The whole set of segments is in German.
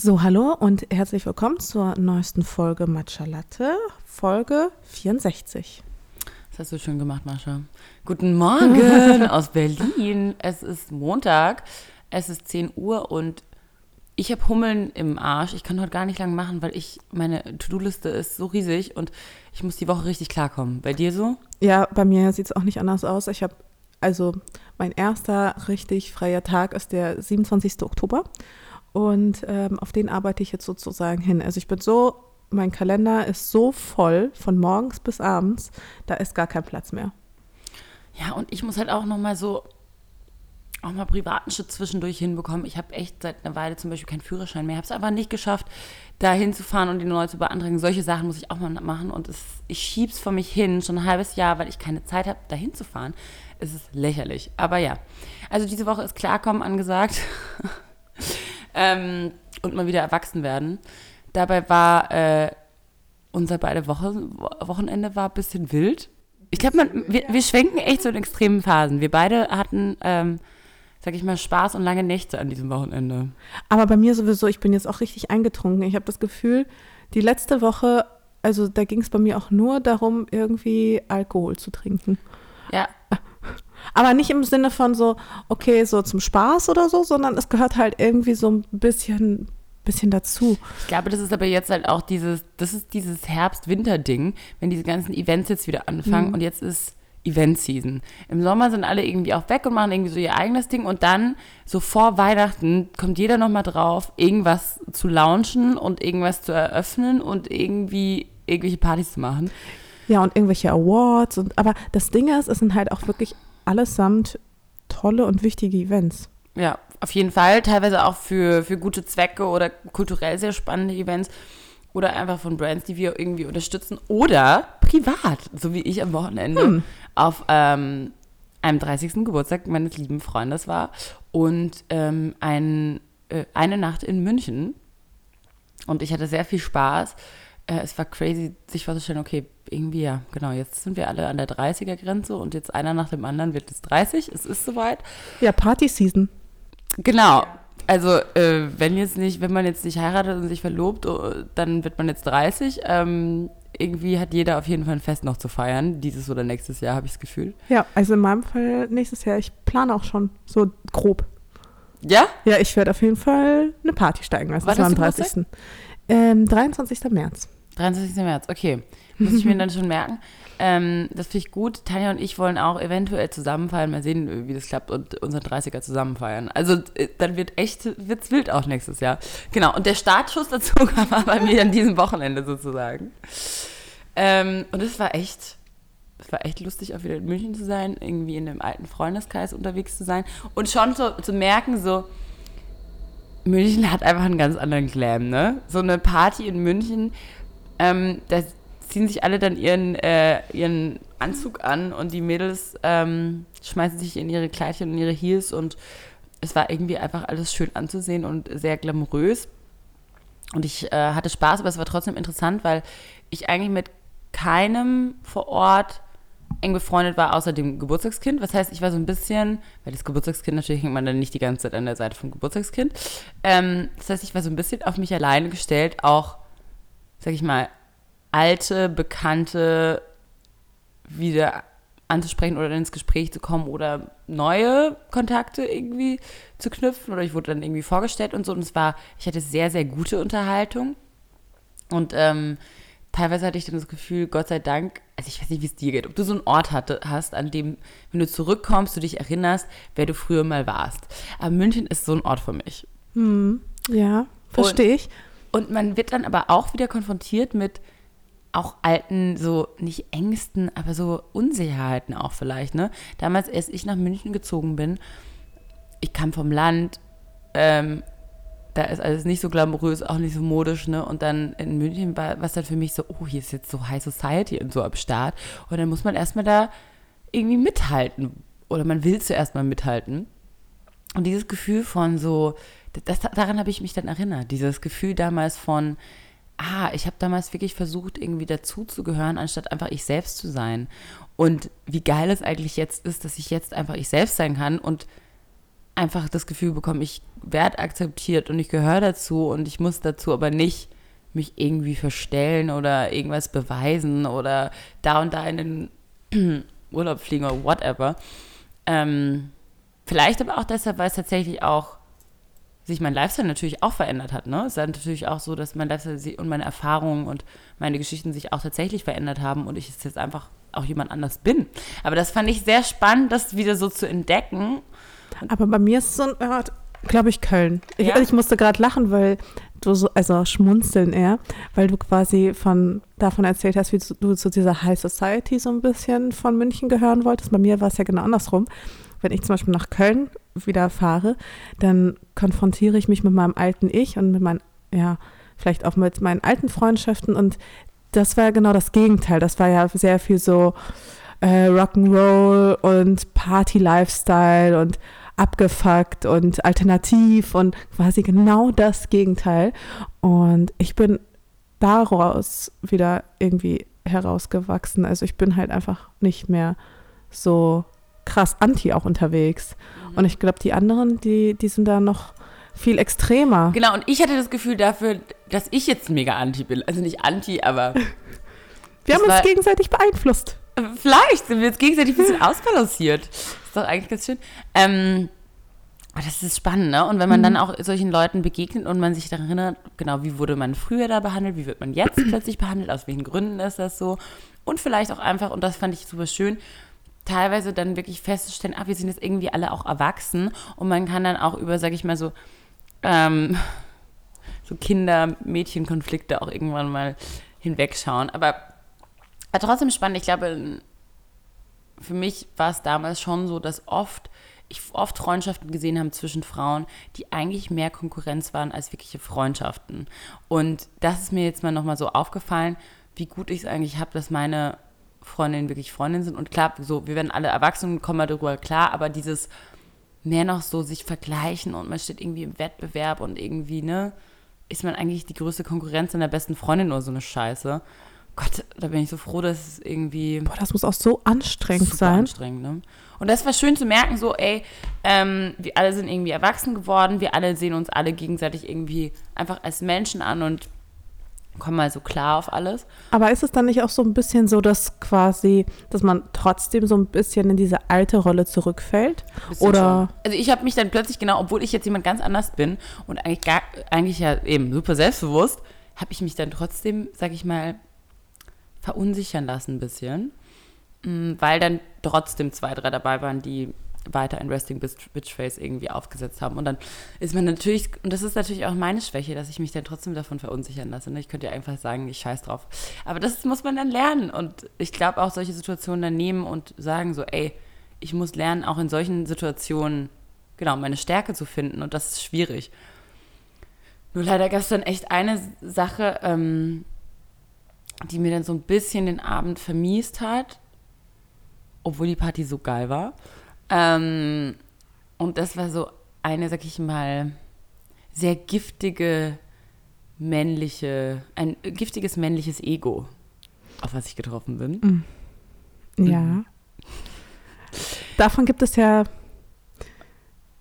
So, hallo und herzlich willkommen zur neuesten Folge Matcha Latte, Folge 64. Das hast du schön gemacht, Mascha. Guten Morgen aus Berlin. Es ist Montag, es ist 10 Uhr und ich habe Hummeln im Arsch. Ich kann heute gar nicht lang machen, weil ich meine To-Do-Liste ist so riesig und ich muss die Woche richtig klarkommen. Bei dir so? Ja, bei mir sieht es auch nicht anders aus. Ich habe, also mein erster richtig freier Tag ist der 27. Oktober und ähm, auf den arbeite ich jetzt sozusagen hin. Also ich bin so, mein Kalender ist so voll von morgens bis abends, da ist gar kein Platz mehr. Ja, und ich muss halt auch noch mal so auch mal privaten Schritt zwischendurch hinbekommen. Ich habe echt seit einer Weile zum Beispiel keinen Führerschein mehr. Habe es einfach nicht geschafft, da hinzufahren und die Leute zu beantragen. Solche Sachen muss ich auch mal machen. Und es, ich schiebe es vor mich hin, schon ein halbes Jahr, weil ich keine Zeit habe, da hinzufahren. Es ist lächerlich. Aber ja, also diese Woche ist Klarkommen angesagt. ähm, und mal wieder erwachsen werden. Dabei war äh, unser beide Woche, Wochenende war ein bisschen wild. Ich glaube, wir, wir schwenken echt so in extremen Phasen. Wir beide hatten, ähm, sag ich mal, Spaß und lange Nächte an diesem Wochenende. Aber bei mir sowieso, ich bin jetzt auch richtig eingetrunken. Ich habe das Gefühl, die letzte Woche, also da ging es bei mir auch nur darum, irgendwie Alkohol zu trinken. Ja. Aber nicht im Sinne von so, okay, so zum Spaß oder so, sondern es gehört halt irgendwie so ein bisschen, bisschen dazu. Ich glaube, das ist aber jetzt halt auch dieses, das ist dieses Herbst-Winter-Ding, wenn diese ganzen Events jetzt wieder anfangen mhm. und jetzt ist Event-Season. Im Sommer sind alle irgendwie auch weg und machen irgendwie so ihr eigenes Ding und dann so vor Weihnachten kommt jeder nochmal drauf, irgendwas zu launchen und irgendwas zu eröffnen und irgendwie irgendwelche Partys zu machen. Ja, und irgendwelche Awards und aber das Ding ist, es sind halt auch wirklich allesamt tolle und wichtige Events. Ja, auf jeden Fall. Teilweise auch für, für gute Zwecke oder kulturell sehr spannende Events. Oder einfach von Brands, die wir irgendwie unterstützen. Oder privat, so wie ich am Wochenende hm. auf ähm, einem 30. Geburtstag meines lieben Freundes war. Und ähm, ein, äh, eine Nacht in München. Und ich hatte sehr viel Spaß. Äh, es war crazy, sich vorzustellen, okay, irgendwie ja, genau, jetzt sind wir alle an der 30er-Grenze und jetzt einer nach dem anderen wird es 30, es ist soweit. Ja, Party-Season. Genau. Also, äh, wenn jetzt nicht, wenn man jetzt nicht heiratet und sich verlobt, oh, dann wird man jetzt 30. Ähm, irgendwie hat jeder auf jeden Fall ein Fest noch zu feiern, dieses oder nächstes Jahr, habe ich das Gefühl. Ja, also in meinem Fall nächstes Jahr, ich plane auch schon, so grob. Ja? Ja, ich werde auf jeden Fall eine Party steigen, also am 30. Ähm, 23. März. 23. März, okay. Muss ich mir dann schon merken. Ähm, das finde ich gut. Tanja und ich wollen auch eventuell zusammenfeiern. Mal sehen, wie das klappt und unseren 30er zusammenfeiern. Also äh, dann wird echt, wird's wild auch nächstes Jahr. Genau. Und der Startschuss dazu war bei mir an diesem Wochenende sozusagen. Ähm, und es war echt, es war echt lustig, auch wieder in München zu sein, irgendwie in einem alten Freundeskreis unterwegs zu sein und schon so zu merken, so, München hat einfach einen ganz anderen Glam, ne? So eine Party in München, ähm, da ziehen sich alle dann ihren, äh, ihren Anzug an und die Mädels ähm, schmeißen sich in ihre Kleidchen und ihre Heels und es war irgendwie einfach alles schön anzusehen und sehr glamourös. Und ich äh, hatte Spaß, aber es war trotzdem interessant, weil ich eigentlich mit keinem vor Ort eng befreundet war, außer dem Geburtstagskind. Was heißt, ich war so ein bisschen, weil das Geburtstagskind natürlich hängt man dann nicht die ganze Zeit an der Seite vom Geburtstagskind. Ähm, das heißt, ich war so ein bisschen auf mich alleine gestellt, auch sag ich mal, alte, bekannte wieder anzusprechen oder ins Gespräch zu kommen oder neue Kontakte irgendwie zu knüpfen oder ich wurde dann irgendwie vorgestellt und so und es war, ich hatte sehr, sehr gute Unterhaltung und ähm, teilweise hatte ich dann das Gefühl, Gott sei Dank, also ich weiß nicht, wie es dir geht, ob du so einen Ort hatte, hast, an dem, wenn du zurückkommst, du dich erinnerst, wer du früher mal warst. Aber München ist so ein Ort für mich. Hm, ja, verstehe ich. Und man wird dann aber auch wieder konfrontiert mit auch alten, so nicht Ängsten, aber so Unsicherheiten auch vielleicht, ne? Damals, als ich nach München gezogen bin, ich kam vom Land, ähm, da ist alles nicht so glamourös, auch nicht so modisch, ne? Und dann in München war was dann für mich so, oh, hier ist jetzt so High Society und so am Start. Und dann muss man erstmal da irgendwie mithalten. Oder man will zuerst mal mithalten. Und dieses Gefühl von so, das, daran habe ich mich dann erinnert. Dieses Gefühl damals von, ah, ich habe damals wirklich versucht, irgendwie dazuzugehören, anstatt einfach ich selbst zu sein. Und wie geil es eigentlich jetzt ist, dass ich jetzt einfach ich selbst sein kann und einfach das Gefühl bekommen, ich werde akzeptiert und ich gehöre dazu und ich muss dazu aber nicht mich irgendwie verstellen oder irgendwas beweisen oder da und da in den Urlaub fliegen oder whatever. Ähm, vielleicht aber auch deshalb, weil es tatsächlich auch sich mein Lifestyle natürlich auch verändert hat. Ne? Es ist natürlich auch so, dass mein Lifestyle und meine Erfahrungen und meine Geschichten sich auch tatsächlich verändert haben und ich jetzt einfach auch jemand anders bin. Aber das fand ich sehr spannend, das wieder so zu entdecken. Aber bei mir ist es so ein Ort, glaube ich, Köln. Ich, ja? ich musste gerade lachen, weil du so, also schmunzeln eher, weil du quasi von davon erzählt hast, wie du zu dieser High Society so ein bisschen von München gehören wolltest. Bei mir war es ja genau andersrum wenn ich zum Beispiel nach Köln wieder fahre, dann konfrontiere ich mich mit meinem alten Ich und mit meinen, ja, vielleicht auch mit meinen alten Freundschaften und das war ja genau das Gegenteil. Das war ja sehr viel so äh, Rock'n'Roll und Party-Lifestyle und abgefuckt und alternativ und quasi genau das Gegenteil. Und ich bin daraus wieder irgendwie herausgewachsen. Also ich bin halt einfach nicht mehr so krass anti auch unterwegs. Mhm. Und ich glaube, die anderen, die, die sind da noch viel extremer. Genau, und ich hatte das Gefühl dafür, dass ich jetzt mega anti bin. Also nicht anti, aber. wir haben uns gegenseitig beeinflusst. Vielleicht sind wir jetzt gegenseitig ein bisschen ausbalanciert. Ist doch eigentlich ganz schön. Ähm, das ist spannend, ne? Und wenn man mhm. dann auch solchen Leuten begegnet und man sich daran erinnert, genau, wie wurde man früher da behandelt, wie wird man jetzt plötzlich behandelt, aus welchen Gründen ist das so? Und vielleicht auch einfach, und das fand ich super schön, teilweise dann wirklich festzustellen, ach, wir sind jetzt irgendwie alle auch erwachsen und man kann dann auch über, sag ich mal so, ähm, so Kinder-Mädchen-Konflikte auch irgendwann mal hinwegschauen. Aber, aber trotzdem spannend. Ich glaube, für mich war es damals schon so, dass oft ich oft Freundschaften gesehen habe zwischen Frauen, die eigentlich mehr Konkurrenz waren als wirkliche Freundschaften. Und das ist mir jetzt mal nochmal so aufgefallen, wie gut ich es eigentlich habe, dass meine Freundinnen wirklich Freundinnen sind. Und klar, so, wir werden alle erwachsen und kommen darüber klar, aber dieses mehr noch so sich vergleichen und man steht irgendwie im Wettbewerb und irgendwie, ne, ist man eigentlich die größte Konkurrenz in der besten Freundin oder so eine Scheiße. Gott, da bin ich so froh, dass es irgendwie. Boah, das muss auch so anstrengend sein. anstrengend, ne? Und das war schön zu merken, so, ey, ähm, wir alle sind irgendwie erwachsen geworden, wir alle sehen uns alle gegenseitig irgendwie einfach als Menschen an und komm mal so klar auf alles. Aber ist es dann nicht auch so ein bisschen so, dass quasi, dass man trotzdem so ein bisschen in diese alte Rolle zurückfällt? Oder? Schon. Also ich habe mich dann plötzlich genau, obwohl ich jetzt jemand ganz anders bin und eigentlich gar, eigentlich ja eben super selbstbewusst, habe ich mich dann trotzdem, sag ich mal, verunsichern lassen ein bisschen, mm, weil dann trotzdem zwei, drei dabei waren, die weiter ein Resting Bitch Face irgendwie aufgesetzt haben. Und dann ist man natürlich, und das ist natürlich auch meine Schwäche, dass ich mich dann trotzdem davon verunsichern lasse. Ne? Ich könnte ja einfach sagen, ich scheiß drauf. Aber das muss man dann lernen. Und ich glaube auch solche Situationen dann nehmen und sagen so, ey, ich muss lernen, auch in solchen Situationen, genau, meine Stärke zu finden. Und das ist schwierig. Nur leider gab es dann echt eine Sache, ähm, die mir dann so ein bisschen den Abend vermiest hat, obwohl die Party so geil war. Ähm, und das war so eine, sag ich mal, sehr giftige männliche, ein giftiges männliches Ego, auf was ich getroffen bin. Mm. Ja. Mhm. Davon gibt es ja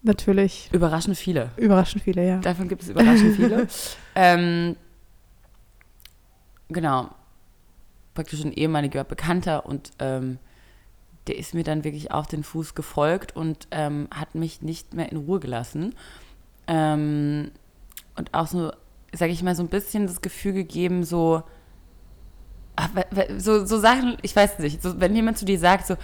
natürlich. Überraschend viele. Überraschend viele, ja. Davon gibt es überraschend viele. ähm, genau. Praktisch ein ehemaliger Bekannter und ähm, der ist mir dann wirklich auf den Fuß gefolgt und ähm, hat mich nicht mehr in Ruhe gelassen. Ähm, und auch so, sage ich mal, so ein bisschen das Gefühl gegeben, so, ach, so, so Sachen, ich weiß nicht, so, wenn jemand zu dir sagt, so,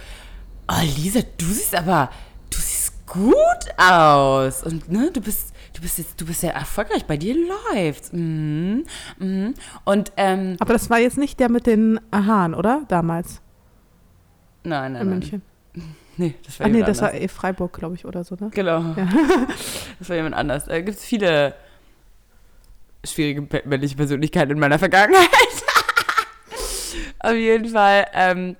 oh Lisa, du siehst aber, du siehst gut aus und ne, du bist, du bist jetzt, du bist ja erfolgreich, bei dir läuft's. Mhm. Mhm. Und, ähm, aber das war jetzt nicht der mit den Haaren, oder? Damals. Nein, nein. In München. Nee, das war Ach nee, das anders. war eh Freiburg, glaube ich, oder so, ne? Genau. Ja. das war jemand anders. Da gibt es viele schwierige männliche Persönlichkeiten in meiner Vergangenheit. Auf jeden Fall ähm,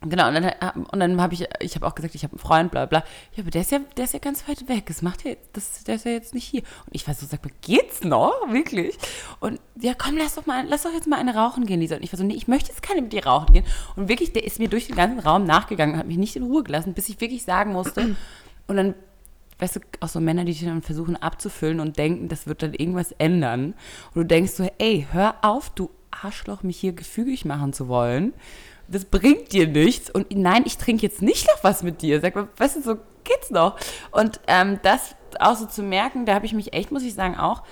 Genau, und dann, äh, und dann habe ich, ich habe auch gesagt, ich habe einen Freund, bla bla. Ja, aber der ist ja, der ist ja ganz weit weg. Das macht ja, das, der ist ja jetzt nicht hier. Und ich war so, sag mal, geht's noch? Wirklich? Und ja, komm, lass doch mal, lass doch jetzt mal eine rauchen gehen, Lisa. Und ich war so, nee, ich möchte jetzt keine mit dir rauchen gehen. Und wirklich, der ist mir durch den ganzen Raum nachgegangen, hat mich nicht in Ruhe gelassen, bis ich wirklich sagen musste. Und dann weißt du, auch so Männer, die dich dann versuchen abzufüllen und denken, das wird dann irgendwas ändern. Und du denkst so, ey, hör auf, du Arschloch, mich hier gefügig machen zu wollen. Das bringt dir nichts. Und nein, ich trinke jetzt nicht noch was mit dir. Sag mal, weißt du, so geht's noch. Und ähm, das auch so zu merken, da habe ich mich echt, muss ich sagen, auch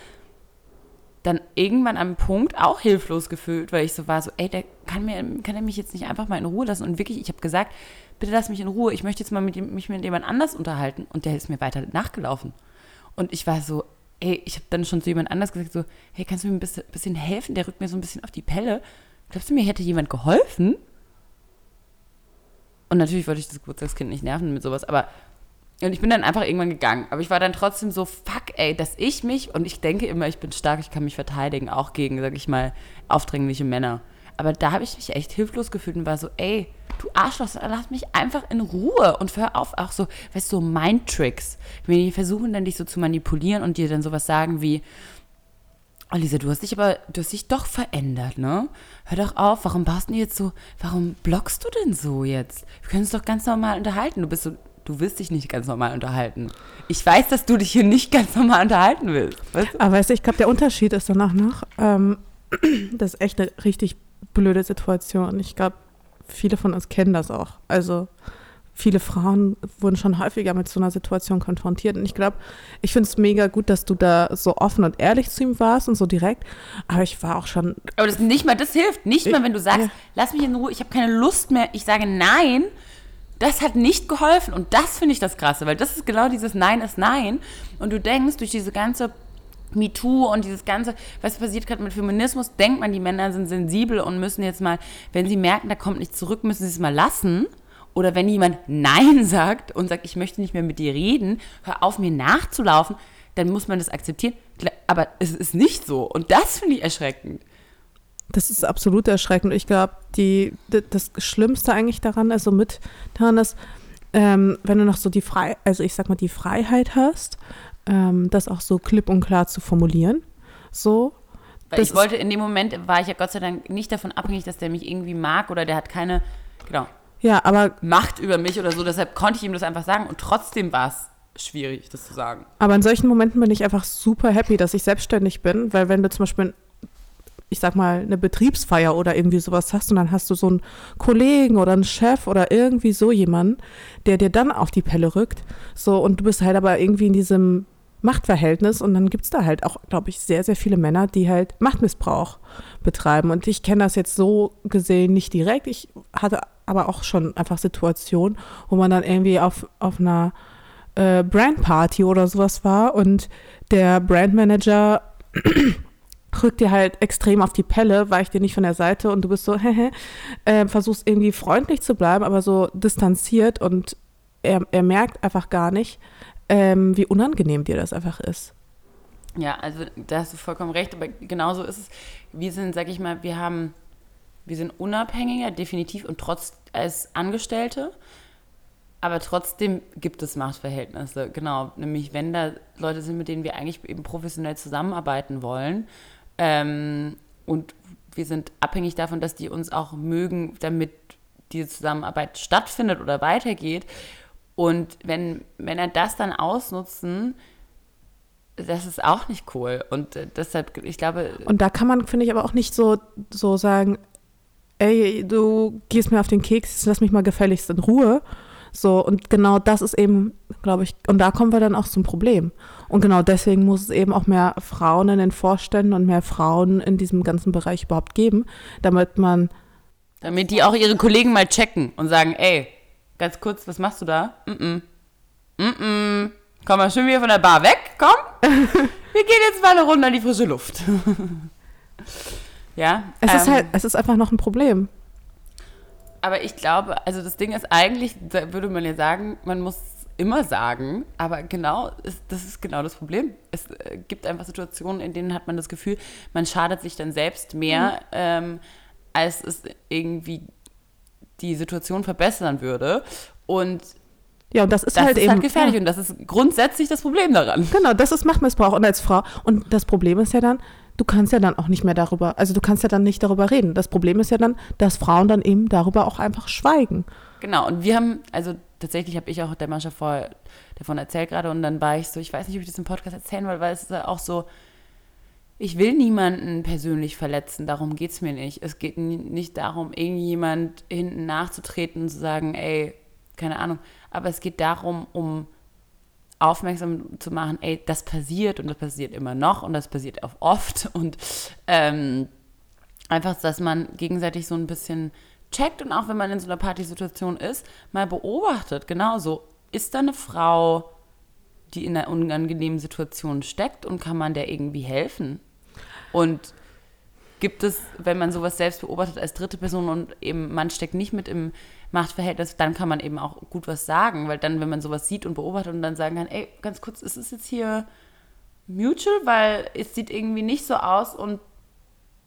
dann irgendwann am Punkt auch hilflos gefühlt, weil ich so war, so, ey, der kann, mir, kann er mich jetzt nicht einfach mal in Ruhe lassen? Und wirklich, ich habe gesagt, bitte lass mich in Ruhe, ich möchte jetzt mal mit, mich mit jemand anders unterhalten. Und der ist mir weiter nachgelaufen. Und ich war so, ey, ich habe dann schon zu jemand anders gesagt, so, hey, kannst du mir ein bisschen, bisschen helfen? Der rückt mir so ein bisschen auf die Pelle. Glaubst du mir, hätte jemand geholfen? Und natürlich wollte ich das Geburtstagskind nicht nerven mit sowas, aber und ich bin dann einfach irgendwann gegangen. Aber ich war dann trotzdem so, fuck, ey, dass ich mich, und ich denke immer, ich bin stark, ich kann mich verteidigen, auch gegen, sag ich mal, aufdringliche Männer. Aber da habe ich mich echt hilflos gefühlt und war so, ey, du Arschloch, lass mich einfach in Ruhe und hör auf, auch so, weißt du, so Mind-Tricks. Wenn die versuchen dann dich so zu manipulieren und dir dann sowas sagen wie, oh Lisa, du hast dich aber, du hast dich doch verändert, ne? Hör doch auf, warum baust du jetzt so, warum blockst du denn so jetzt? Wir können uns doch ganz normal unterhalten. Du bist so, du willst dich nicht ganz normal unterhalten. Ich weiß, dass du dich hier nicht ganz normal unterhalten willst. Weißt du? Aber weißt du, ich glaube, der Unterschied ist danach noch, ähm, das ist echt eine richtig blöde Situation. Ich glaube, viele von uns kennen das auch. Also viele Frauen wurden schon häufiger mit so einer Situation konfrontiert. Und ich glaube, ich finde es mega gut, dass du da so offen und ehrlich zu ihm warst und so direkt. Aber ich war auch schon. Aber das nicht mal, das hilft. Nicht mal, wenn du sagst, ja. lass mich in Ruhe, ich habe keine Lust mehr. Ich sage nein. Das hat nicht geholfen. Und das finde ich das Krasse, weil das ist genau dieses Nein ist Nein. Und du denkst, durch diese ganze MeToo und dieses Ganze, was passiert gerade mit Feminismus, denkt man, die Männer sind sensibel und müssen jetzt mal, wenn sie merken, da kommt nichts zurück, müssen sie es mal lassen. Oder wenn jemand Nein sagt und sagt, ich möchte nicht mehr mit dir reden, hör auf, mir nachzulaufen, dann muss man das akzeptieren. Aber es ist nicht so. Und das finde ich erschreckend. Das ist absolut erschreckend. Ich glaube, das Schlimmste eigentlich daran, also mit daran ist, ähm, wenn du noch so die Freiheit, also ich sag mal, die Freiheit hast, ähm, das auch so klipp und klar zu formulieren. So. Weil ich wollte in dem Moment, war ich ja Gott sei Dank nicht davon abhängig, dass der mich irgendwie mag oder der hat keine, genau, ja, aber Macht über mich oder so. Deshalb konnte ich ihm das einfach sagen und trotzdem war es schwierig, das zu sagen. Aber in solchen Momenten bin ich einfach super happy, dass ich selbstständig bin, weil wenn du zum Beispiel ich sag mal, eine Betriebsfeier oder irgendwie sowas hast und dann hast du so einen Kollegen oder einen Chef oder irgendwie so jemanden, der dir dann auf die Pelle rückt. So, und du bist halt aber irgendwie in diesem Machtverhältnis und dann gibt es da halt auch, glaube ich, sehr, sehr viele Männer, die halt Machtmissbrauch betreiben. Und ich kenne das jetzt so gesehen nicht direkt. Ich hatte aber auch schon einfach Situationen, wo man dann irgendwie auf, auf einer äh, Brandparty oder sowas war und der Brandmanager rückt dir halt extrem auf die Pelle, weicht dir nicht von der Seite und du bist so, hehe, äh, versuchst irgendwie freundlich zu bleiben, aber so distanziert und er, er merkt einfach gar nicht, ähm, wie unangenehm dir das einfach ist. Ja, also da hast du vollkommen recht, aber genauso ist es. Wir sind, sag ich mal, wir haben, wir sind unabhängiger, definitiv und trotz als Angestellte, aber trotzdem gibt es Machtverhältnisse, genau. Nämlich wenn da Leute sind, mit denen wir eigentlich eben professionell zusammenarbeiten wollen ähm, und wir sind abhängig davon, dass die uns auch mögen, damit diese Zusammenarbeit stattfindet oder weitergeht. Und wenn Männer das dann ausnutzen, das ist auch nicht cool. Und äh, deshalb, ich glaube. Und da kann man, finde ich, aber auch nicht so, so sagen, ey, du gehst mir auf den Keks, lass mich mal gefälligst in Ruhe. So, und genau das ist eben, glaube ich, und da kommen wir dann auch zum Problem. Und genau deswegen muss es eben auch mehr Frauen in den Vorständen und mehr Frauen in diesem ganzen Bereich überhaupt geben, damit man. Damit die auch ihre Kollegen mal checken und sagen, ey, Ganz kurz, was machst du da? Mm -mm. Mm -mm. Komm mal schön wieder von der Bar weg, komm. Wir gehen jetzt mal eine Runde an die frische Luft. ja. Es ähm, ist halt, es ist einfach noch ein Problem. Aber ich glaube, also das Ding ist eigentlich, da würde man ja sagen, man muss immer sagen, aber genau, ist, das ist genau das Problem. Es äh, gibt einfach Situationen, in denen hat man das Gefühl, man schadet sich dann selbst mehr, mhm. ähm, als es irgendwie die Situation verbessern würde. Und ja, und das ist das halt ist eben. Halt gefährlich ja. und das ist grundsätzlich das Problem daran. Genau, das ist Machtmissbrauch und als Frau. Und das Problem ist ja dann, du kannst ja dann auch nicht mehr darüber, also du kannst ja dann nicht darüber reden. Das Problem ist ja dann, dass Frauen dann eben darüber auch einfach schweigen. Genau, und wir haben, also tatsächlich habe ich auch der Mascha vorher davon erzählt gerade und dann war ich so, ich weiß nicht, ob ich das im Podcast erzählen will, weil es ist auch so, ich will niemanden persönlich verletzen, darum geht es mir nicht. Es geht nicht darum, irgendjemand hinten nachzutreten und zu sagen, ey, keine Ahnung, aber es geht darum, um aufmerksam zu machen, ey, das passiert und das passiert immer noch und das passiert auch oft und ähm, einfach, dass man gegenseitig so ein bisschen checkt und auch wenn man in so einer Partysituation ist, mal beobachtet, genauso, ist da eine Frau, die in einer unangenehmen Situation steckt und kann man der irgendwie helfen? Und gibt es, wenn man sowas selbst beobachtet als dritte Person und eben man steckt nicht mit im Machtverhältnis, dann kann man eben auch gut was sagen, weil dann, wenn man sowas sieht und beobachtet und dann sagen kann, ey, ganz kurz, ist es jetzt hier mutual, weil es sieht irgendwie nicht so aus und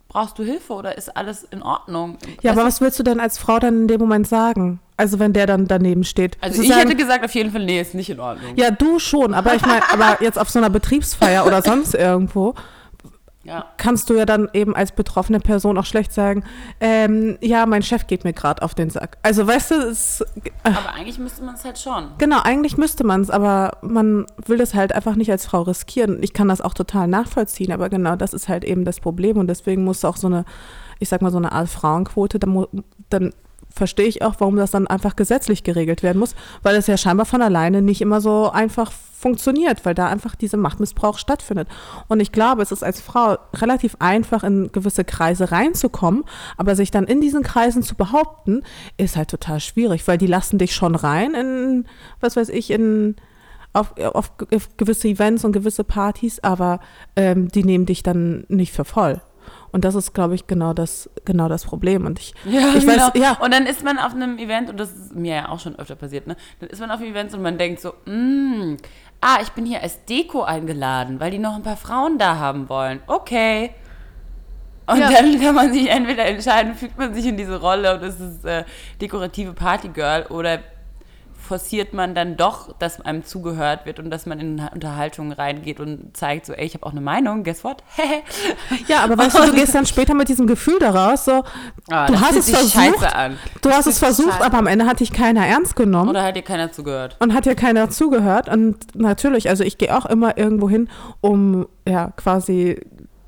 brauchst du Hilfe oder ist alles in Ordnung? Ja, weißt aber was willst du denn als Frau dann in dem Moment sagen? Also wenn der dann daneben steht. Also ich sagen, hätte gesagt auf jeden Fall, nee, ist nicht in Ordnung. Ja, du schon, aber ich meine, aber jetzt auf so einer Betriebsfeier oder sonst irgendwo ja. kannst du ja dann eben als betroffene Person auch schlecht sagen, ähm, ja, mein Chef geht mir gerade auf den Sack. Also weißt du, es, äh, aber eigentlich müsste man es halt schon. Genau, eigentlich müsste man es, aber man will das halt einfach nicht als Frau riskieren. Ich kann das auch total nachvollziehen, aber genau das ist halt eben das Problem und deswegen muss auch so eine, ich sag mal so eine Art Frauenquote, dann, dann verstehe ich auch, warum das dann einfach gesetzlich geregelt werden muss, weil es ja scheinbar von alleine nicht immer so einfach funktioniert, weil da einfach dieser Machtmissbrauch stattfindet. Und ich glaube, es ist als Frau relativ einfach, in gewisse Kreise reinzukommen, aber sich dann in diesen Kreisen zu behaupten, ist halt total schwierig, weil die lassen dich schon rein in, was weiß ich, in auf, auf, gewisse Events und gewisse Partys, aber ähm, die nehmen dich dann nicht für voll. Und das ist, glaube ich, genau das, genau das Problem. Und ich, ja, ich genau. weiß, ja. Und dann ist man auf einem Event, und das ist mir ja auch schon öfter passiert, ne? Dann ist man auf einem Event und man denkt so, mm, ah, ich bin hier als Deko eingeladen, weil die noch ein paar Frauen da haben wollen. Okay. Und ja. dann kann man sich entweder entscheiden, fügt man sich in diese Rolle und ist es äh, dekorative Partygirl oder forciert man dann doch, dass einem zugehört wird und dass man in Unterhaltungen reingeht und zeigt so, ey, ich habe auch eine Meinung, guess what? ja, aber weißt du, du gehst dann später mit diesem Gefühl daraus, so, ah, du hast es versucht, du hast es versucht, aber am Ende hat dich keiner ernst genommen. Oder hat dir keiner zugehört. Und hat dir keiner zugehört und natürlich, also ich gehe auch immer irgendwo hin, um ja quasi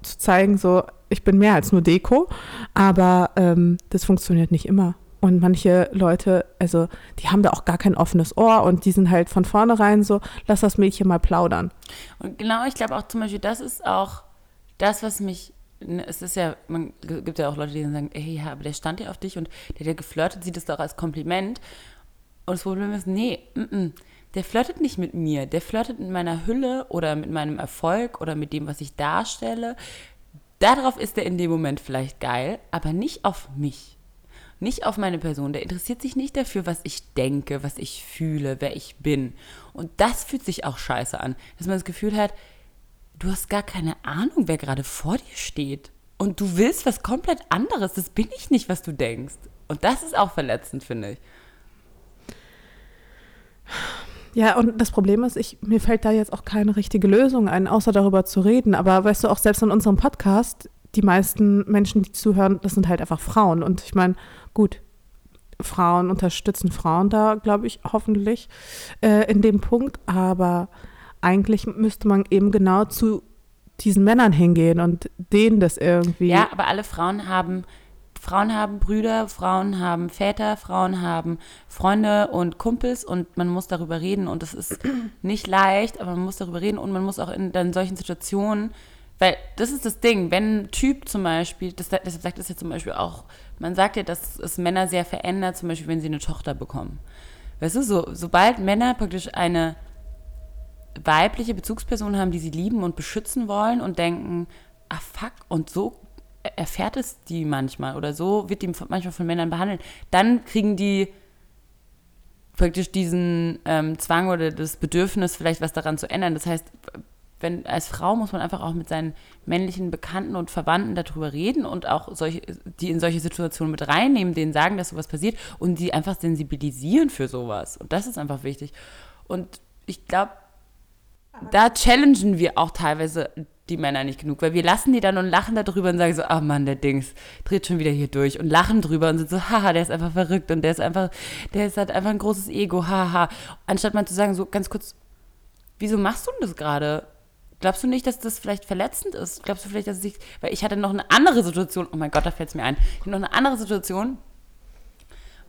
zu zeigen, so, ich bin mehr als nur Deko, aber ähm, das funktioniert nicht immer. Und manche Leute, also die haben da auch gar kein offenes Ohr und die sind halt von vornherein so, lass das Mädchen mal plaudern. Und genau, ich glaube auch zum Beispiel, das ist auch das, was mich, ne, es ist ja, man gibt ja auch Leute, die sagen, ey, ja, aber der stand ja auf dich und der hat ja geflirtet, sieht das doch als Kompliment. Und das Problem ist, nee, m -m, der flirtet nicht mit mir, der flirtet mit meiner Hülle oder mit meinem Erfolg oder mit dem, was ich darstelle. Darauf ist er in dem Moment vielleicht geil, aber nicht auf mich nicht auf meine Person. Der interessiert sich nicht dafür, was ich denke, was ich fühle, wer ich bin. Und das fühlt sich auch scheiße an, dass man das Gefühl hat, du hast gar keine Ahnung, wer gerade vor dir steht. Und du willst was komplett anderes. Das bin ich nicht, was du denkst. Und das ist auch verletzend, finde ich. Ja, und das Problem ist, ich, mir fällt da jetzt auch keine richtige Lösung ein, außer darüber zu reden. Aber weißt du, auch selbst in unserem Podcast, die meisten Menschen, die zuhören, das sind halt einfach Frauen. Und ich meine, gut, Frauen unterstützen Frauen da, glaube ich, hoffentlich äh, in dem Punkt. Aber eigentlich müsste man eben genau zu diesen Männern hingehen und denen das irgendwie. Ja, aber alle Frauen haben Frauen haben Brüder, Frauen haben Väter, Frauen haben Freunde und Kumpels und man muss darüber reden und es ist nicht leicht, aber man muss darüber reden und man muss auch in dann solchen Situationen weil das ist das Ding, wenn ein Typ zum Beispiel, das, deshalb sagt das ja zum Beispiel auch, man sagt ja, dass es Männer sehr verändert, zum Beispiel, wenn sie eine Tochter bekommen. Weißt du, so, sobald Männer praktisch eine weibliche Bezugsperson haben, die sie lieben und beschützen wollen und denken, ah fuck, und so erfährt es die manchmal oder so wird die manchmal von Männern behandelt, dann kriegen die praktisch diesen ähm, Zwang oder das Bedürfnis, vielleicht was daran zu ändern. Das heißt, wenn als Frau muss man einfach auch mit seinen männlichen Bekannten und Verwandten darüber reden und auch solche, die in solche Situationen mit reinnehmen, denen sagen, dass sowas passiert und die einfach sensibilisieren für sowas. Und das ist einfach wichtig. Und ich glaube, da challengen wir auch teilweise die Männer nicht genug, weil wir lassen die dann und lachen darüber und sagen so, ah Mann, der Dings dreht schon wieder hier durch und lachen drüber und sind so, haha, der ist einfach verrückt und der ist einfach, der ist, hat einfach ein großes Ego, haha. Anstatt mal zu sagen, so ganz kurz, wieso machst du denn das gerade? Glaubst du nicht, dass das vielleicht verletzend ist? Glaubst du vielleicht, dass es sich, weil ich hatte noch eine andere Situation, oh mein Gott, da fällt es mir ein, ich hatte noch eine andere Situation,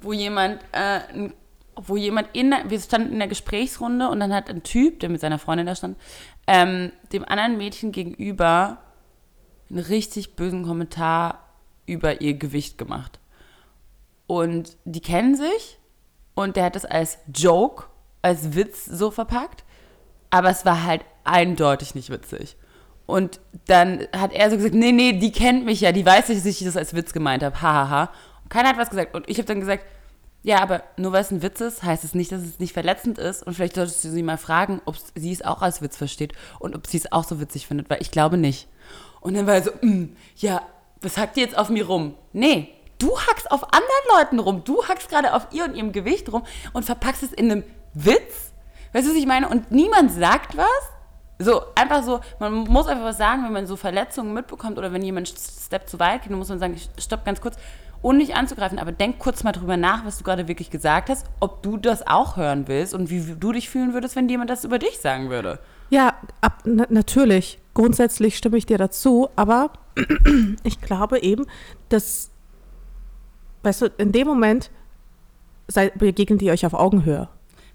wo jemand, äh, wo jemand in, wir standen in der Gesprächsrunde und dann hat ein Typ, der mit seiner Freundin da stand, ähm, dem anderen Mädchen gegenüber einen richtig bösen Kommentar über ihr Gewicht gemacht. Und die kennen sich und der hat das als Joke, als Witz so verpackt, aber es war halt eindeutig nicht witzig. Und dann hat er so gesagt, nee, nee, die kennt mich ja, die weiß nicht, dass ich das als Witz gemeint habe, hahaha. Und keiner hat was gesagt. Und ich habe dann gesagt, ja, aber nur weil es ein Witz ist, heißt es nicht, dass es nicht verletzend ist. Und vielleicht solltest du sie mal fragen, ob sie es auch als Witz versteht und ob sie es auch so witzig findet, weil ich glaube nicht. Und dann war er so, mm, ja, was hackt ihr jetzt auf mir rum? Nee, du hackst auf anderen Leuten rum. Du hackst gerade auf ihr und ihrem Gewicht rum und verpackst es in einem Witz. Weißt du, was ich meine? Und niemand sagt was. So, einfach so, man muss einfach was sagen, wenn man so Verletzungen mitbekommt oder wenn jemand Step zu weit geht, dann muss man sagen, stopp ganz kurz ohne dich anzugreifen, aber denk kurz mal drüber nach, was du gerade wirklich gesagt hast, ob du das auch hören willst und wie du dich fühlen würdest, wenn jemand das über dich sagen würde. Ja, ab, na, natürlich. Grundsätzlich stimme ich dir dazu, aber ich glaube eben, dass, weißt du, in dem Moment begegnet ihr euch auf Augenhöhe.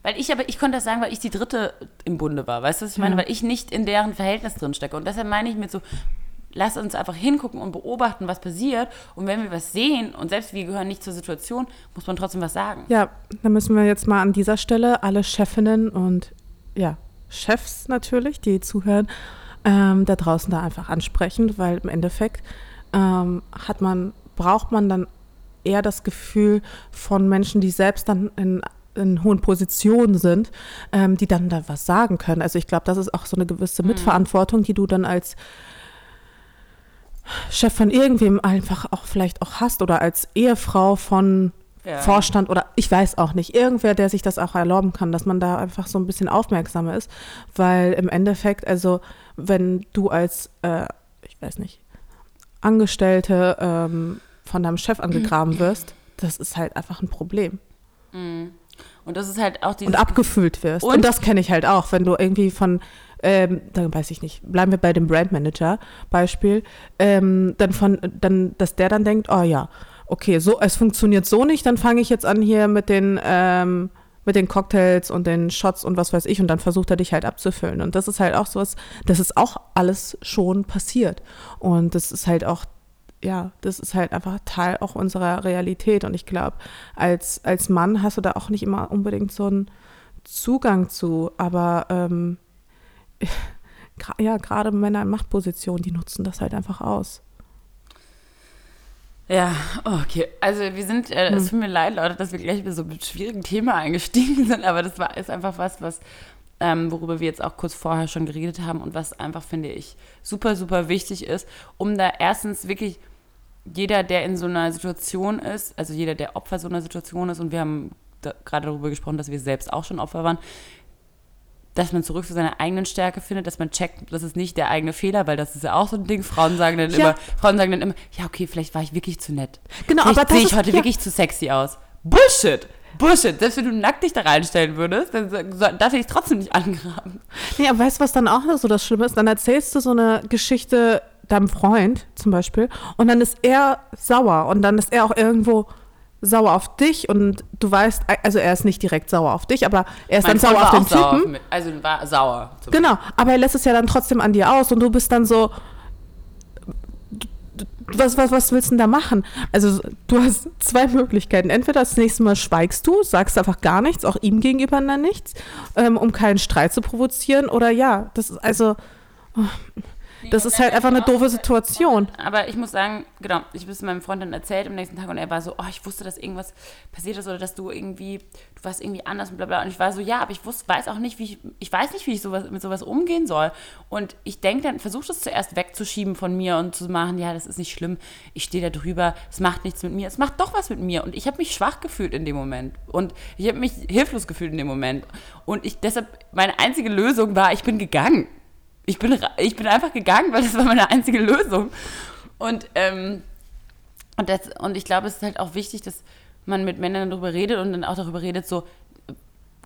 Weil ich aber, ich konnte das sagen, weil ich die Dritte im Bunde war. Weißt du, was ich meine? Ja. Weil ich nicht in deren Verhältnis drin stecke. Und deshalb meine ich mit so, lass uns einfach hingucken und beobachten, was passiert. Und wenn wir was sehen und selbst wir gehören nicht zur Situation, muss man trotzdem was sagen. Ja, dann müssen wir jetzt mal an dieser Stelle alle Chefinnen und ja, Chefs natürlich, die zuhören, ähm, da draußen da einfach ansprechen, weil im Endeffekt ähm, hat man, braucht man dann eher das Gefühl von Menschen, die selbst dann in in hohen Positionen sind, ähm, die dann da was sagen können. Also ich glaube, das ist auch so eine gewisse mhm. Mitverantwortung, die du dann als Chef von irgendwem einfach auch vielleicht auch hast oder als Ehefrau von ja. Vorstand oder ich weiß auch nicht, irgendwer, der sich das auch erlauben kann, dass man da einfach so ein bisschen aufmerksamer ist, weil im Endeffekt, also wenn du als, äh, ich weiß nicht, Angestellte ähm, von deinem Chef angegraben wirst, das ist halt einfach ein Problem. Mhm. Und das ist halt auch die. Und abgefüllt wirst. Und, und das kenne ich halt auch, wenn du irgendwie von ähm, dann weiß ich nicht, bleiben wir bei dem Brandmanager Beispiel, ähm, dann von, dann, dass der dann denkt, oh ja, okay, so, es funktioniert so nicht, dann fange ich jetzt an hier mit den, ähm, mit den Cocktails und den Shots und was weiß ich und dann versucht er dich halt abzufüllen. Und das ist halt auch sowas, das ist auch alles schon passiert. Und das ist halt auch, ja, das ist halt einfach Teil auch unserer Realität. Und ich glaube, als, als Mann hast du da auch nicht immer unbedingt so einen Zugang zu, aber ähm, ja, gerade Männer in Machtpositionen, die nutzen das halt einfach aus. Ja, okay. Also wir sind, äh, es hm. tut mir leid, Leute, dass wir gleich mit so einem schwierigen Thema eingestiegen sind, aber das war ist einfach was, was ähm, worüber wir jetzt auch kurz vorher schon geredet haben und was einfach, finde ich, super, super wichtig ist, um da erstens wirklich jeder, der in so einer Situation ist, also jeder, der Opfer so einer Situation ist, und wir haben da gerade darüber gesprochen, dass wir selbst auch schon Opfer waren, dass man zurück zu seiner eigenen Stärke findet, dass man checkt, das ist nicht der eigene Fehler, weil das ist ja auch so ein Ding. Frauen sagen dann ja. immer, Frauen sagen dann immer, ja, okay, vielleicht war ich wirklich zu nett. Genau, vielleicht aber sehe ich heute ja. wirklich zu sexy aus. Bullshit! Bullshit. Selbst wenn du nackt dich da reinstellen würdest, dann darf ich trotzdem nicht angraben. Nee, aber weißt du, was dann auch noch so das Schlimme ist? Dann erzählst du so eine Geschichte deinem Freund zum Beispiel und dann ist er sauer und dann ist er auch irgendwo sauer auf dich und du weißt, also er ist nicht direkt sauer auf dich, aber er ist mein dann Freund sauer auf den Typen. Sauer auf also war sauer. Genau, aber er lässt es ja dann trotzdem an dir aus und du bist dann so, was, was, was willst du denn da machen? Also du hast zwei Möglichkeiten. Entweder das nächste Mal schweigst du, sagst einfach gar nichts, auch ihm gegenüber dann nichts, ähm, um keinen Streit zu provozieren, oder ja, das ist also... Oh, das ist halt einfach eine doofe Situation. Aber ich muss sagen, genau, ich habe es meinem Freund dann erzählt am nächsten Tag und er war so, oh, ich wusste, dass irgendwas passiert ist oder dass du irgendwie, du warst irgendwie anders und bla bla. Und ich war so, ja, aber ich wusste, weiß auch nicht, wie ich, ich weiß nicht, wie ich sowas, mit sowas umgehen soll. Und ich denke dann, versuche das zuerst wegzuschieben von mir und zu machen, ja, das ist nicht schlimm, ich stehe da drüber, es macht nichts mit mir, es macht doch was mit mir. Und ich habe mich schwach gefühlt in dem Moment. Und ich habe mich hilflos gefühlt in dem Moment. Und ich deshalb, meine einzige Lösung war, ich bin gegangen Ich bin, ich bin einfach gegangen, weil das war meine einzige Lösung. Und, ähm, und, das, und ich glaube, es ist halt auch wichtig, dass man mit Männern darüber redet und dann auch darüber redet, so,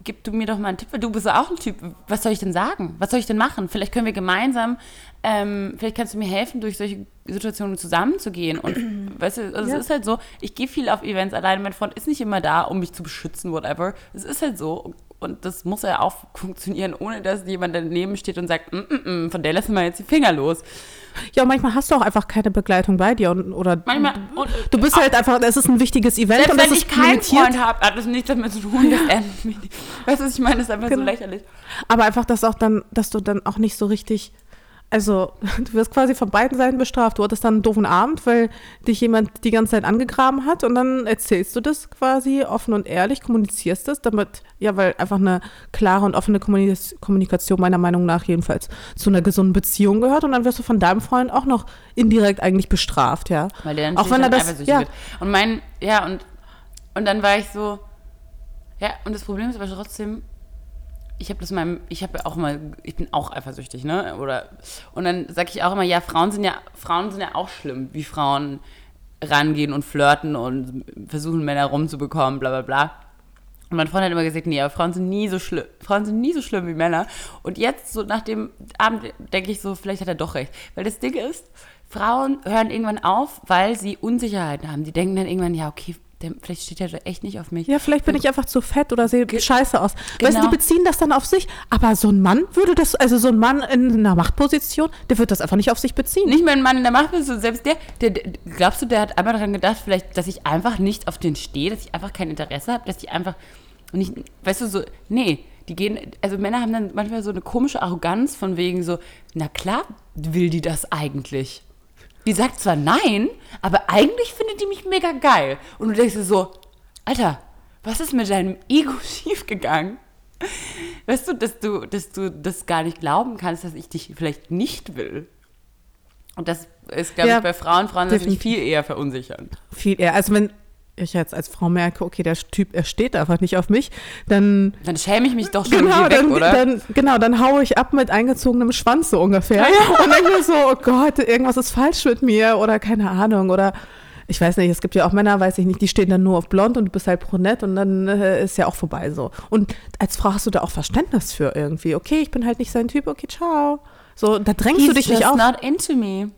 gib du mir doch mal einen Tipp, weil du bist ja auch ein Typ. Was soll ich denn sagen? Was soll ich denn machen? Vielleicht können wir gemeinsam, ähm, vielleicht kannst du mir helfen, durch solche Situationen zusammenzugehen. Und weißt du, also ja. es ist halt so, ich gehe viel auf Events alleine, mein Freund ist nicht immer da, um mich zu beschützen, whatever. Es ist halt so. Und das muss ja auch funktionieren, ohne dass jemand daneben steht und sagt, mm, mm, mm, von der lassen wir jetzt die Finger los. Ja, manchmal hast du auch einfach keine Begleitung bei dir und, oder manchmal, und, du bist halt einfach, es ist ein wichtiges Event selbst und wenn ich keinen limitiert. Freund habe, hat das nichts damit zu tun. Ja. weißt du, was ich meine? Das ist einfach genau. so lächerlich. Aber einfach, dass auch dann, dass du dann auch nicht so richtig also du wirst quasi von beiden Seiten bestraft. Du hattest dann einen doofen Abend, weil dich jemand die ganze Zeit angegraben hat und dann erzählst du das quasi offen und ehrlich, kommunizierst das, damit, ja, weil einfach eine klare und offene Kommunikation meiner Meinung nach jedenfalls zu einer gesunden Beziehung gehört und dann wirst du von deinem Freund auch noch indirekt eigentlich bestraft, ja. Weil der auch wenn er das, ja. Wird. Und mein, ja, und, und dann war ich so, ja, und das Problem ist aber trotzdem, ich habe das mal, ich habe auch mal, ich bin auch eifersüchtig, ne? Oder und dann sage ich auch immer, ja, Frauen sind ja, Frauen sind ja auch schlimm, wie Frauen rangehen und flirten und versuchen Männer rumzubekommen, bla bla bla. Und mein Freund hat immer gesagt, nee, aber Frauen sind nie so schlimm, Frauen sind nie so schlimm wie Männer. Und jetzt, so nach dem Abend, denke ich so, vielleicht hat er doch recht. Weil das Ding ist, Frauen hören irgendwann auf, weil sie Unsicherheiten haben. Die denken dann irgendwann, ja, okay, der, vielleicht steht der echt nicht auf mich. Ja, vielleicht bin ich einfach zu fett oder sehe scheiße aus. Genau. Weißt du, die genau. beziehen das dann auf sich. Aber so ein Mann würde das, also so ein Mann in einer Machtposition, der wird das einfach nicht auf sich beziehen. Nicht mehr ein Mann in der Machtposition, selbst der, der, der glaubst du, der hat einmal daran gedacht, vielleicht, dass ich einfach nicht auf den stehe, dass ich einfach kein Interesse habe, dass ich einfach nicht, weißt du, so, nee, die gehen, also Männer haben dann manchmal so eine komische Arroganz von wegen so, na klar will die das eigentlich. Die sagt zwar nein, aber eigentlich findet die mich mega geil. Und du denkst dir so, Alter, was ist mit deinem Ego schiefgegangen? Weißt du, dass du, dass du das gar nicht glauben kannst, dass ich dich vielleicht nicht will. Und das ist, glaube ja, ich, bei Frauen, Frauen nicht viel eher verunsichernd. Viel eher. Also wenn, ich jetzt als Frau merke, okay, der Typ, er steht einfach nicht auf mich, dann. Dann schäme ich mich doch schon genau, weg, dann, oder? Dann, genau, dann haue ich ab mit eingezogenem Schwanz so ungefähr. Ja. Und denke mir so, oh Gott, irgendwas ist falsch mit mir oder keine Ahnung oder. Ich weiß nicht, es gibt ja auch Männer, weiß ich nicht, die stehen dann nur auf blond und du bist halt brunett und dann äh, ist ja auch vorbei so. Und als Frau hast du da auch Verständnis für irgendwie. Okay, ich bin halt nicht sein Typ, okay, ciao. So, da drängst He's du dich nicht auf. not into me.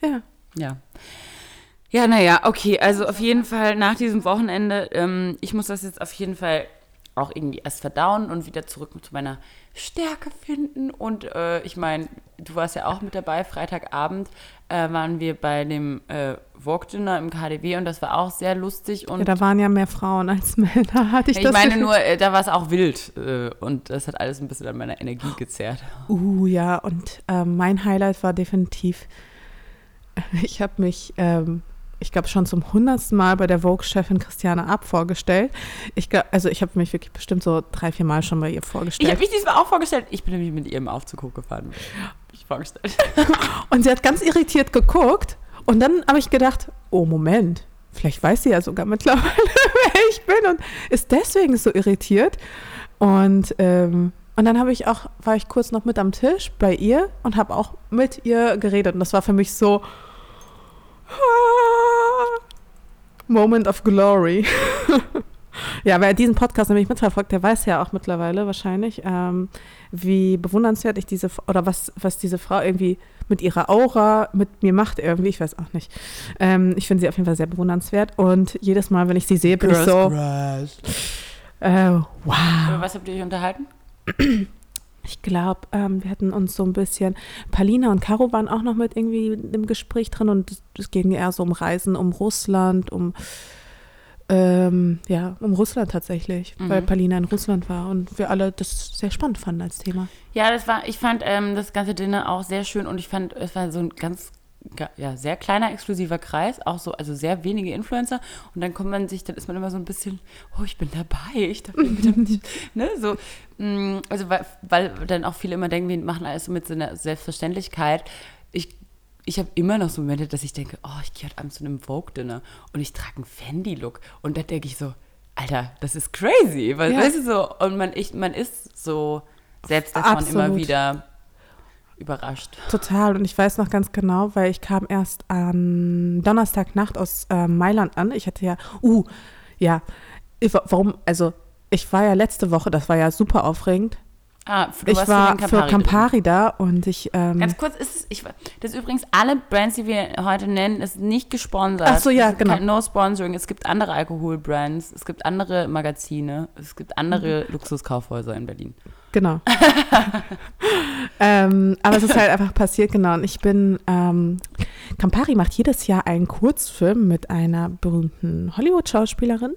Ja. Ja. Ja, naja, okay. Also auf jeden Fall nach diesem Wochenende, ähm, ich muss das jetzt auf jeden Fall auch irgendwie erst verdauen und wieder zurück zu meiner Stärke finden. Und äh, ich meine, du warst ja auch mit dabei. Freitagabend äh, waren wir bei dem äh, Walk Dinner im KDW und das war auch sehr lustig. Und ja, da waren ja mehr Frauen als Männer, hatte ich ja, das Ich meine nur, äh, da war es auch wild äh, und das hat alles ein bisschen an meiner Energie gezerrt. Uh, ja, und ähm, mein Highlight war definitiv, ich habe mich ähm, ich glaube, schon zum hundertsten Mal bei der Vogue-Chefin Christiane Ab vorgestellt. Ich glaub, also ich habe mich wirklich bestimmt so drei, vier Mal schon bei ihr vorgestellt. Ich habe mich diesmal auch vorgestellt. Ich bin nämlich mit ihr im Aufzug hochgefahren. Ich vorgestellt. und sie hat ganz irritiert geguckt und dann habe ich gedacht, oh Moment, vielleicht weiß sie ja sogar mittlerweile, wer ich bin und ist deswegen so irritiert. Und ähm, und dann habe ich auch, war ich kurz noch mit am Tisch bei ihr und habe auch mit ihr geredet. Und das war für mich so, Moment of Glory. ja, wer diesen Podcast nämlich mitverfolgt, der weiß ja auch mittlerweile wahrscheinlich, ähm, wie bewundernswert ich diese, oder was, was diese Frau irgendwie mit ihrer Aura mit mir macht irgendwie, ich weiß auch nicht. Ähm, ich finde sie auf jeden Fall sehr bewundernswert und jedes Mal, wenn ich sie sehe, bin ich so, äh, wow. Über was habt ihr euch unterhalten? Ich glaube, ähm, wir hatten uns so ein bisschen, Palina und Caro waren auch noch mit irgendwie im Gespräch drin und es ging eher so um Reisen, um Russland, um ähm, ja, um Russland tatsächlich, mhm. weil Palina in Russland war und wir alle das sehr spannend fanden als Thema. Ja, das war, ich fand ähm, das ganze Dinner auch sehr schön und ich fand, es war so ein ganz ja, sehr kleiner, exklusiver Kreis, auch so, also sehr wenige Influencer. Und dann kommt man sich, dann ist man immer so ein bisschen, oh, ich bin dabei, ich darf nicht, ne, so, mm, also weil, weil dann auch viele immer denken, wir machen alles so mit so einer Selbstverständlichkeit. Ich, ich habe immer noch so Momente, dass ich denke, oh, ich gehe heute Abend zu einem Vogue-Dinner und ich trage einen Fendi-Look. Und da denke ich so, Alter, das ist crazy. Weil, ja. weißt du, so, und man, ich, man ist so selbst davon Absolut. immer wieder überrascht. Total. Und ich weiß noch ganz genau, weil ich kam erst am Donnerstagnacht aus äh, Mailand an. Ich hatte ja, uh, ja, ich, warum, also ich war ja letzte Woche, das war ja super aufregend. Ah, du Ich warst war für, für den Campari Campari da und ich, ähm, Ganz kurz ist es, ich, das ist übrigens alle Brands, die wir heute nennen, ist nicht gesponsert. Ach so, ja, genau. Kein, no Sponsoring. Es gibt andere Alkoholbrands, es gibt andere Magazine, es gibt andere Mhm. Luxuskaufhäuser in Berlin. Genau. ähm, aber es ist halt einfach passiert, genau. Und ich bin, ähm, Campari macht jedes Jahr einen Kurzfilm mit einer berühmten Hollywood-Schauspielerin.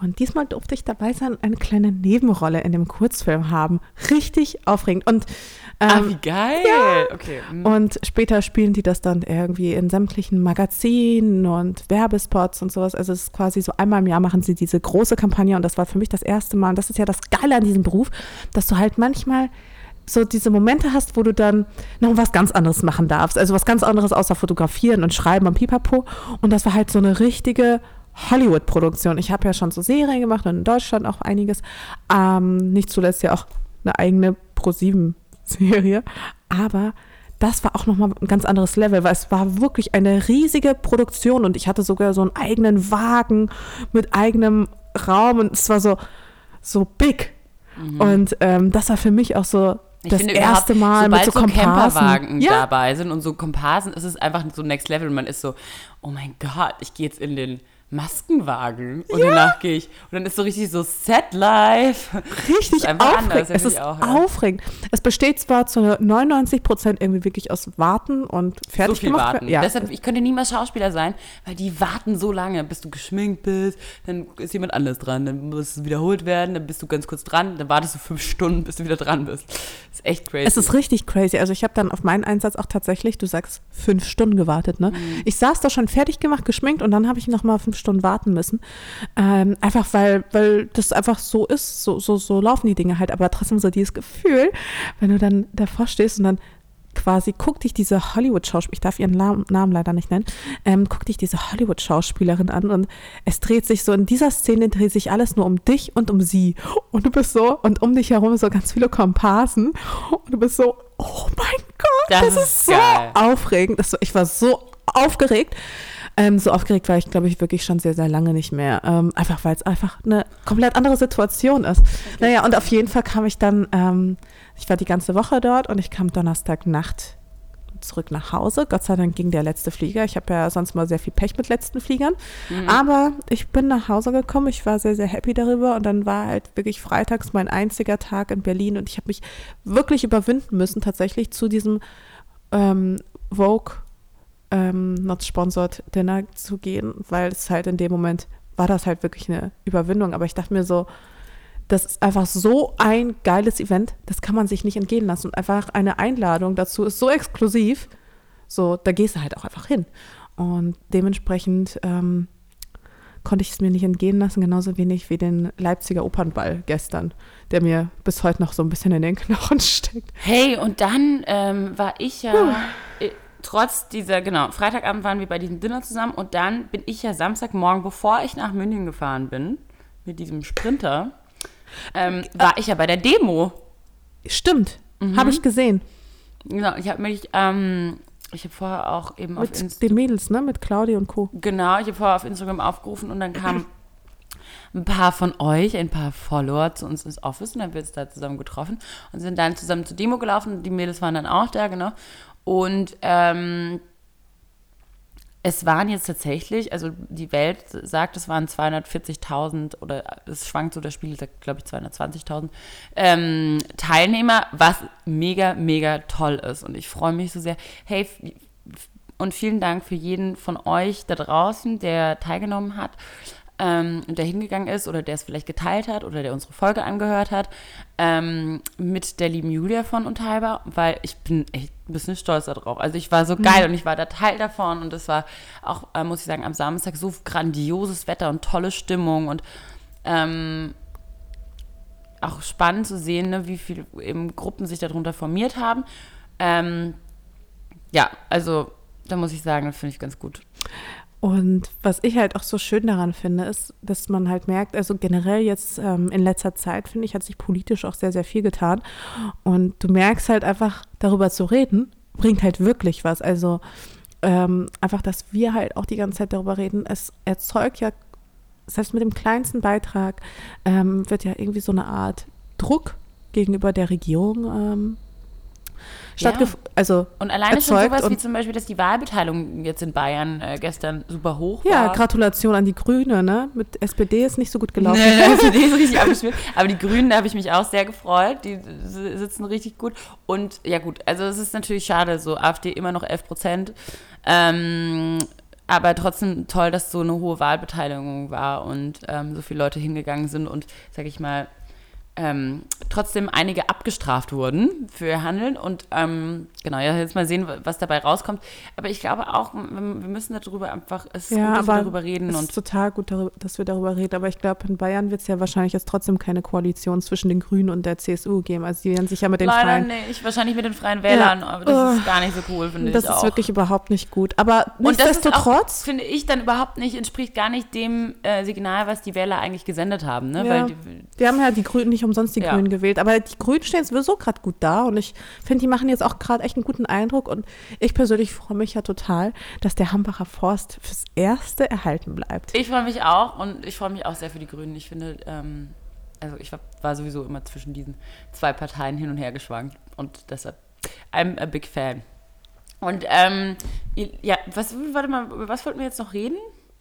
Und diesmal durfte ich dabei sein und eine kleine Nebenrolle in dem Kurzfilm haben. Richtig aufregend. Und, ah, ähm, wie geil! Okay. hm. und später spielen die das dann irgendwie in sämtlichen Magazinen und Werbespots und sowas. Also es ist quasi so einmal im Jahr machen sie diese große Kampagne und das war für mich das erste Mal. Und das ist ja das Geile an diesem Beruf, dass du halt manchmal so diese Momente hast, wo du dann noch was ganz anderes machen darfst. Also was ganz anderes außer fotografieren und schreiben und pipapo. Und das war halt so eine richtige Hollywood-Produktion. Ich habe ja schon so Serien gemacht und in Deutschland auch einiges. Ähm, nicht zuletzt ja auch eine eigene Pro-7-Serie. Aber das war auch nochmal ein ganz anderes Level, weil es war wirklich eine riesige Produktion und ich hatte sogar so einen eigenen Wagen mit eigenem Raum und es war so, so big. Und ähm, das war für mich auch so Mhm. Ich das finde erste Mal mit so Komparsen. Camperwagen ja, dabei sind und so Komparsen, ist es einfach so Next Level und man ist so, oh mein Gott, ich gehe jetzt in den Maskenwagen und danach gehe ich und dann ist so richtig so Set Life. richtig aufregend. anders, ja, es ist auch, ja. aufregend. Es besteht zwar zu 99 Prozent irgendwie wirklich aus Warten und fertig so viel gemacht. warten. Ja, Deshalb, ich könnte niemals Schauspieler sein, weil die warten so lange, bis du geschminkt bist, dann ist jemand anders dran, dann muss es wiederholt werden, dann bist du ganz kurz dran, dann wartest du fünf Stunden, bis du wieder dran bist. Das ist echt crazy. Es ist richtig crazy. Also ich habe dann auf meinen Einsatz auch tatsächlich, du sagst, fünf Stunden gewartet. Ne? Mhm. Ich saß da schon fertig gemacht, geschminkt und dann habe ich noch mal fünf Stunden warten müssen. Ähm, einfach weil, weil das einfach so ist, so, so, so laufen die Dinge halt. Aber trotzdem so dieses Gefühl, wenn du dann davor stehst und dann quasi guckt dich diese Hollywood-Schauspielerin, ich darf ihren Namen, leider nicht nennen, ähm, guckt dich diese Hollywood-Schauspielerin an und es dreht sich so, in dieser Szene dreht sich alles nur um dich und um sie. Und du bist so, und um dich herum so ganz viele Komparsen und du bist so, oh mein Gott, Das das, ist ist so aufregend. Das, ich war so aufgeregt. Ähm, so aufgeregt war ich, glaube ich, wirklich schon sehr, sehr lange nicht mehr. Ähm, einfach, weil es einfach eine komplett andere Situation ist. Naja, und auf jeden Fall kam ich dann, ähm, ich war die ganze Woche dort und ich kam Donnerstagnacht zurück nach Hause. Gott sei Dank ging der letzte Flieger. Ich habe ja sonst mal sehr viel Pech mit letzten Fliegern. Aber ich bin nach Hause gekommen. Ich war sehr, sehr happy darüber. Und dann war halt wirklich freitags mein einziger Tag in Berlin. Und ich habe mich wirklich überwinden müssen, tatsächlich zu diesem ähm, Vogue ähm, Not Sponsored Dinner zu gehen, weil es halt in dem Moment war das halt wirklich eine Überwindung. Aber ich dachte mir so, das ist einfach so ein geiles Event, das kann man sich nicht entgehen lassen. Und einfach eine Einladung dazu ist so exklusiv, so, da gehst du halt auch einfach hin. Und dementsprechend ähm, konnte ich es mir nicht entgehen lassen, genauso wenig wie den Leipziger Opernball gestern, der mir bis heute noch so ein bisschen in den Knochen steckt. Hey, und dann ähm, war ich ja, trotz dieser, genau, Freitagabend waren wir bei diesem Dinner zusammen und dann bin ich ja Samstagmorgen, bevor ich nach München gefahren bin, mit diesem Sprinter, ähm, war ich ja bei der Demo. Stimmt, habe ich gesehen. Genau, ich habe mich, ähm, ich habe vorher auch eben auf Mit Instagram. den Mädels, ne? Mit Claudia und Co. Genau, ich habe vorher auf Instagram aufgerufen und dann kamen ein paar von euch, ein paar Follower zu uns ins Office und dann haben wir uns da zusammen getroffen und sind dann zusammen zur Demo gelaufen. Die Mädels waren dann auch da, genau. Und ähm, es waren jetzt tatsächlich, also die Welt sagt, es waren 240.000 oder es schwankt so, das Spiel sagt, glaube ich, 220.000 ähm, Teilnehmer, was mega, mega toll ist. Und ich freue mich so sehr. Hey, und vielen Dank für jeden von euch da draußen, der teilgenommen hat ähm, der hingegangen ist oder der es vielleicht geteilt hat oder der unsere Folge angehört hat ähm, mit der lieben Julia von Unteilbar, weil ich bin echt ein bisschen stolz darauf. Also ich war so geil und ich war da Teil davon und es war auch, äh, muss ich sagen, am Samstag so grandioses Wetter und tolle Stimmung und ähm, auch spannend zu sehen, ne, wie viele eben Gruppen sich darunter formiert haben. Ähm, ja, also da muss ich sagen, das finde ich ganz gut. Und was ich halt auch so schön daran finde, ist, dass man halt merkt, also generell jetzt ähm, in letzter Zeit, finde ich, hat sich politisch auch sehr, sehr viel getan. Und du merkst halt einfach, darüber zu reden, bringt halt wirklich was. Also ähm, einfach, dass wir halt auch die ganze Zeit darüber reden, es erzeugt ja, selbst mit dem kleinsten Beitrag, ähm, wird ja irgendwie so eine Art Druck gegenüber der Regierung ähm. Ja. Also und alleine schon sowas wie zum Beispiel, dass die Wahlbeteiligung jetzt in Bayern äh, gestern super hoch war. Ja, Gratulation an die Grüne, ne? Mit SPD ist nicht so gut gelaufen. Nee, SPD ist richtig abgeschmiert. Aber die Grünen, da habe ich mich auch sehr gefreut. Die sitzen richtig gut. Und ja gut, also es ist natürlich schade, so AfD immer noch 11 Prozent. Ähm, aber trotzdem toll, dass so eine hohe Wahlbeteiligung war und ähm, so viele Leute hingegangen sind und, sag ich mal, ähm, trotzdem einige abgestraft wurden für ihr Handeln. Und ähm, genau, ja, jetzt mal sehen, was dabei rauskommt. Aber ich glaube auch, wir müssen darüber einfach, es ist ja, gut, dass wir darüber reden. Es ist total gut, dass wir darüber reden. Aber ich glaube, in Bayern wird es ja wahrscheinlich jetzt trotzdem keine Koalition zwischen den Grünen und der CSU geben. Also die werden sich ja mit den Leider Freien... nicht, wahrscheinlich mit den Freien Wählern. Ja. Aber das oh. ist gar nicht so cool, finde ich Das ist auch. wirklich überhaupt nicht gut. Aber nichtsdestotrotz... finde ich, dann überhaupt nicht, entspricht gar nicht dem äh, Signal, was die Wähler eigentlich gesendet haben. Ne? Ja. Weil die, die haben ja die Grünen nicht umsonst die ja. Grünen gewählt. Aber die Grünen stehen sowieso gerade gut da und ich finde, die machen jetzt auch gerade echt einen guten Eindruck und ich persönlich freue mich ja total, dass der Hambacher Forst fürs Erste erhalten bleibt. Ich freue mich auch und ich freue mich auch sehr für die Grünen. Ich finde, ähm, also ich war, war sowieso immer zwischen diesen zwei Parteien hin und her geschwankt und deshalb, I'm a big fan. Und ähm, ja, was, warte mal, über was wollten wir jetzt noch reden?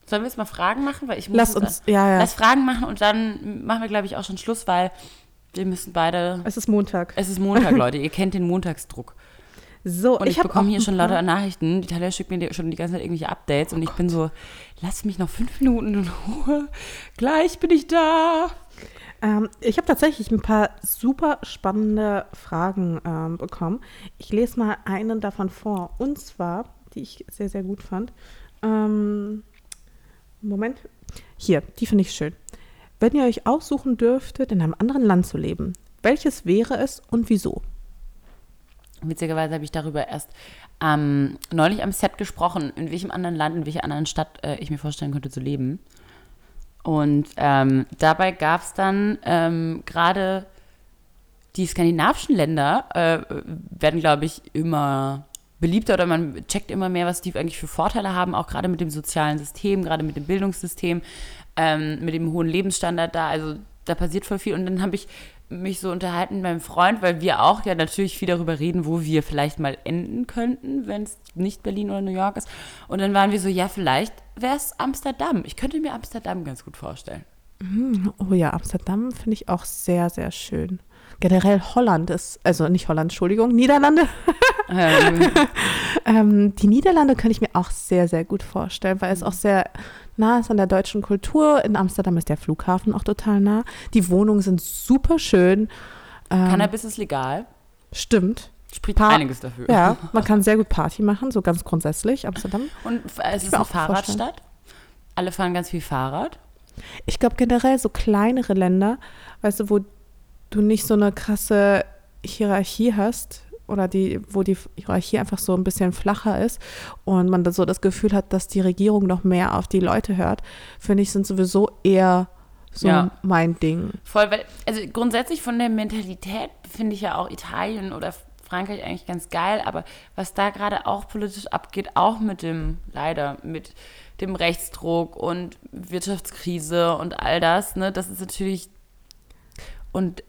Sollen wir jetzt mal Fragen machen? Weil ich muss lass uns, ja, ja. Lass Fragen machen und dann machen wir, glaube ich, auch schon Schluss, weil wir müssen beide. Es ist Montag. Es ist Montag, Leute. Ihr kennt den Montagsdruck. So, und ich, ich bekomme hier schon lauter Nachrichten. Die Talia schickt mir schon die ganze Zeit irgendwelche Updates und ich bin so, lass mich noch fünf Minuten in Ruhe. Gleich bin ich da. Ähm, ich habe tatsächlich ein paar super spannende Fragen ähm, bekommen. Ich lese mal einen davon vor. Und zwar, die ich sehr, sehr gut fand. Ähm, Moment. Hier, die finde ich schön. Wenn ihr euch aussuchen dürftet, in einem anderen Land zu leben, welches wäre es und wieso? Witzigerweise habe ich darüber erst ähm, neulich am Set gesprochen, in welchem anderen Land, in welcher anderen Stadt äh, ich mir vorstellen könnte zu leben. Und ähm, dabei gab es dann ähm, gerade die skandinavischen Länder, äh, werden, glaube ich, immer beliebter oder man checkt immer mehr, was die eigentlich für Vorteile haben, auch gerade mit dem sozialen System, gerade mit dem Bildungssystem ähm, mit dem hohen Lebensstandard da. Also da passiert voll viel. Und dann habe ich mich so unterhalten mit meinem Freund, weil wir auch ja natürlich viel darüber reden, wo wir vielleicht mal enden könnten, wenn es nicht Berlin oder New York ist. Und dann waren wir so, ja, vielleicht wäre es Amsterdam. Ich könnte mir Amsterdam ganz gut vorstellen. Hm, oh ja, Amsterdam finde ich auch sehr, sehr schön. Generell Holland ist, also nicht Holland, Entschuldigung, Niederlande. Ähm. ähm, die Niederlande könnte ich mir auch sehr, sehr gut vorstellen, weil es auch sehr nah ist an der deutschen Kultur. In Amsterdam ist der Flughafen auch total nah. Die Wohnungen sind super schön. Ähm, Cannabis ist legal. Stimmt. Spricht pa einiges dafür. Ja, man kann sehr gut Party machen, so ganz grundsätzlich. Amsterdam. Und es ist eine Fahrradstadt. Alle fahren ganz viel Fahrrad. Ich glaube generell so kleinere Länder, weißt du, wo du nicht so eine krasse Hierarchie hast, oder die, wo die Hierarchie einfach so ein bisschen flacher ist und man so das Gefühl hat, dass die Regierung noch mehr auf die Leute hört, finde ich, sind sowieso eher so ja. mein Ding. Voll, weil, also grundsätzlich von der Mentalität finde ich ja auch Italien oder Frankreich eigentlich ganz geil, aber was da gerade auch politisch abgeht, auch mit dem, leider, mit dem Rechtsdruck und Wirtschaftskrise und all das, ne, das ist natürlich und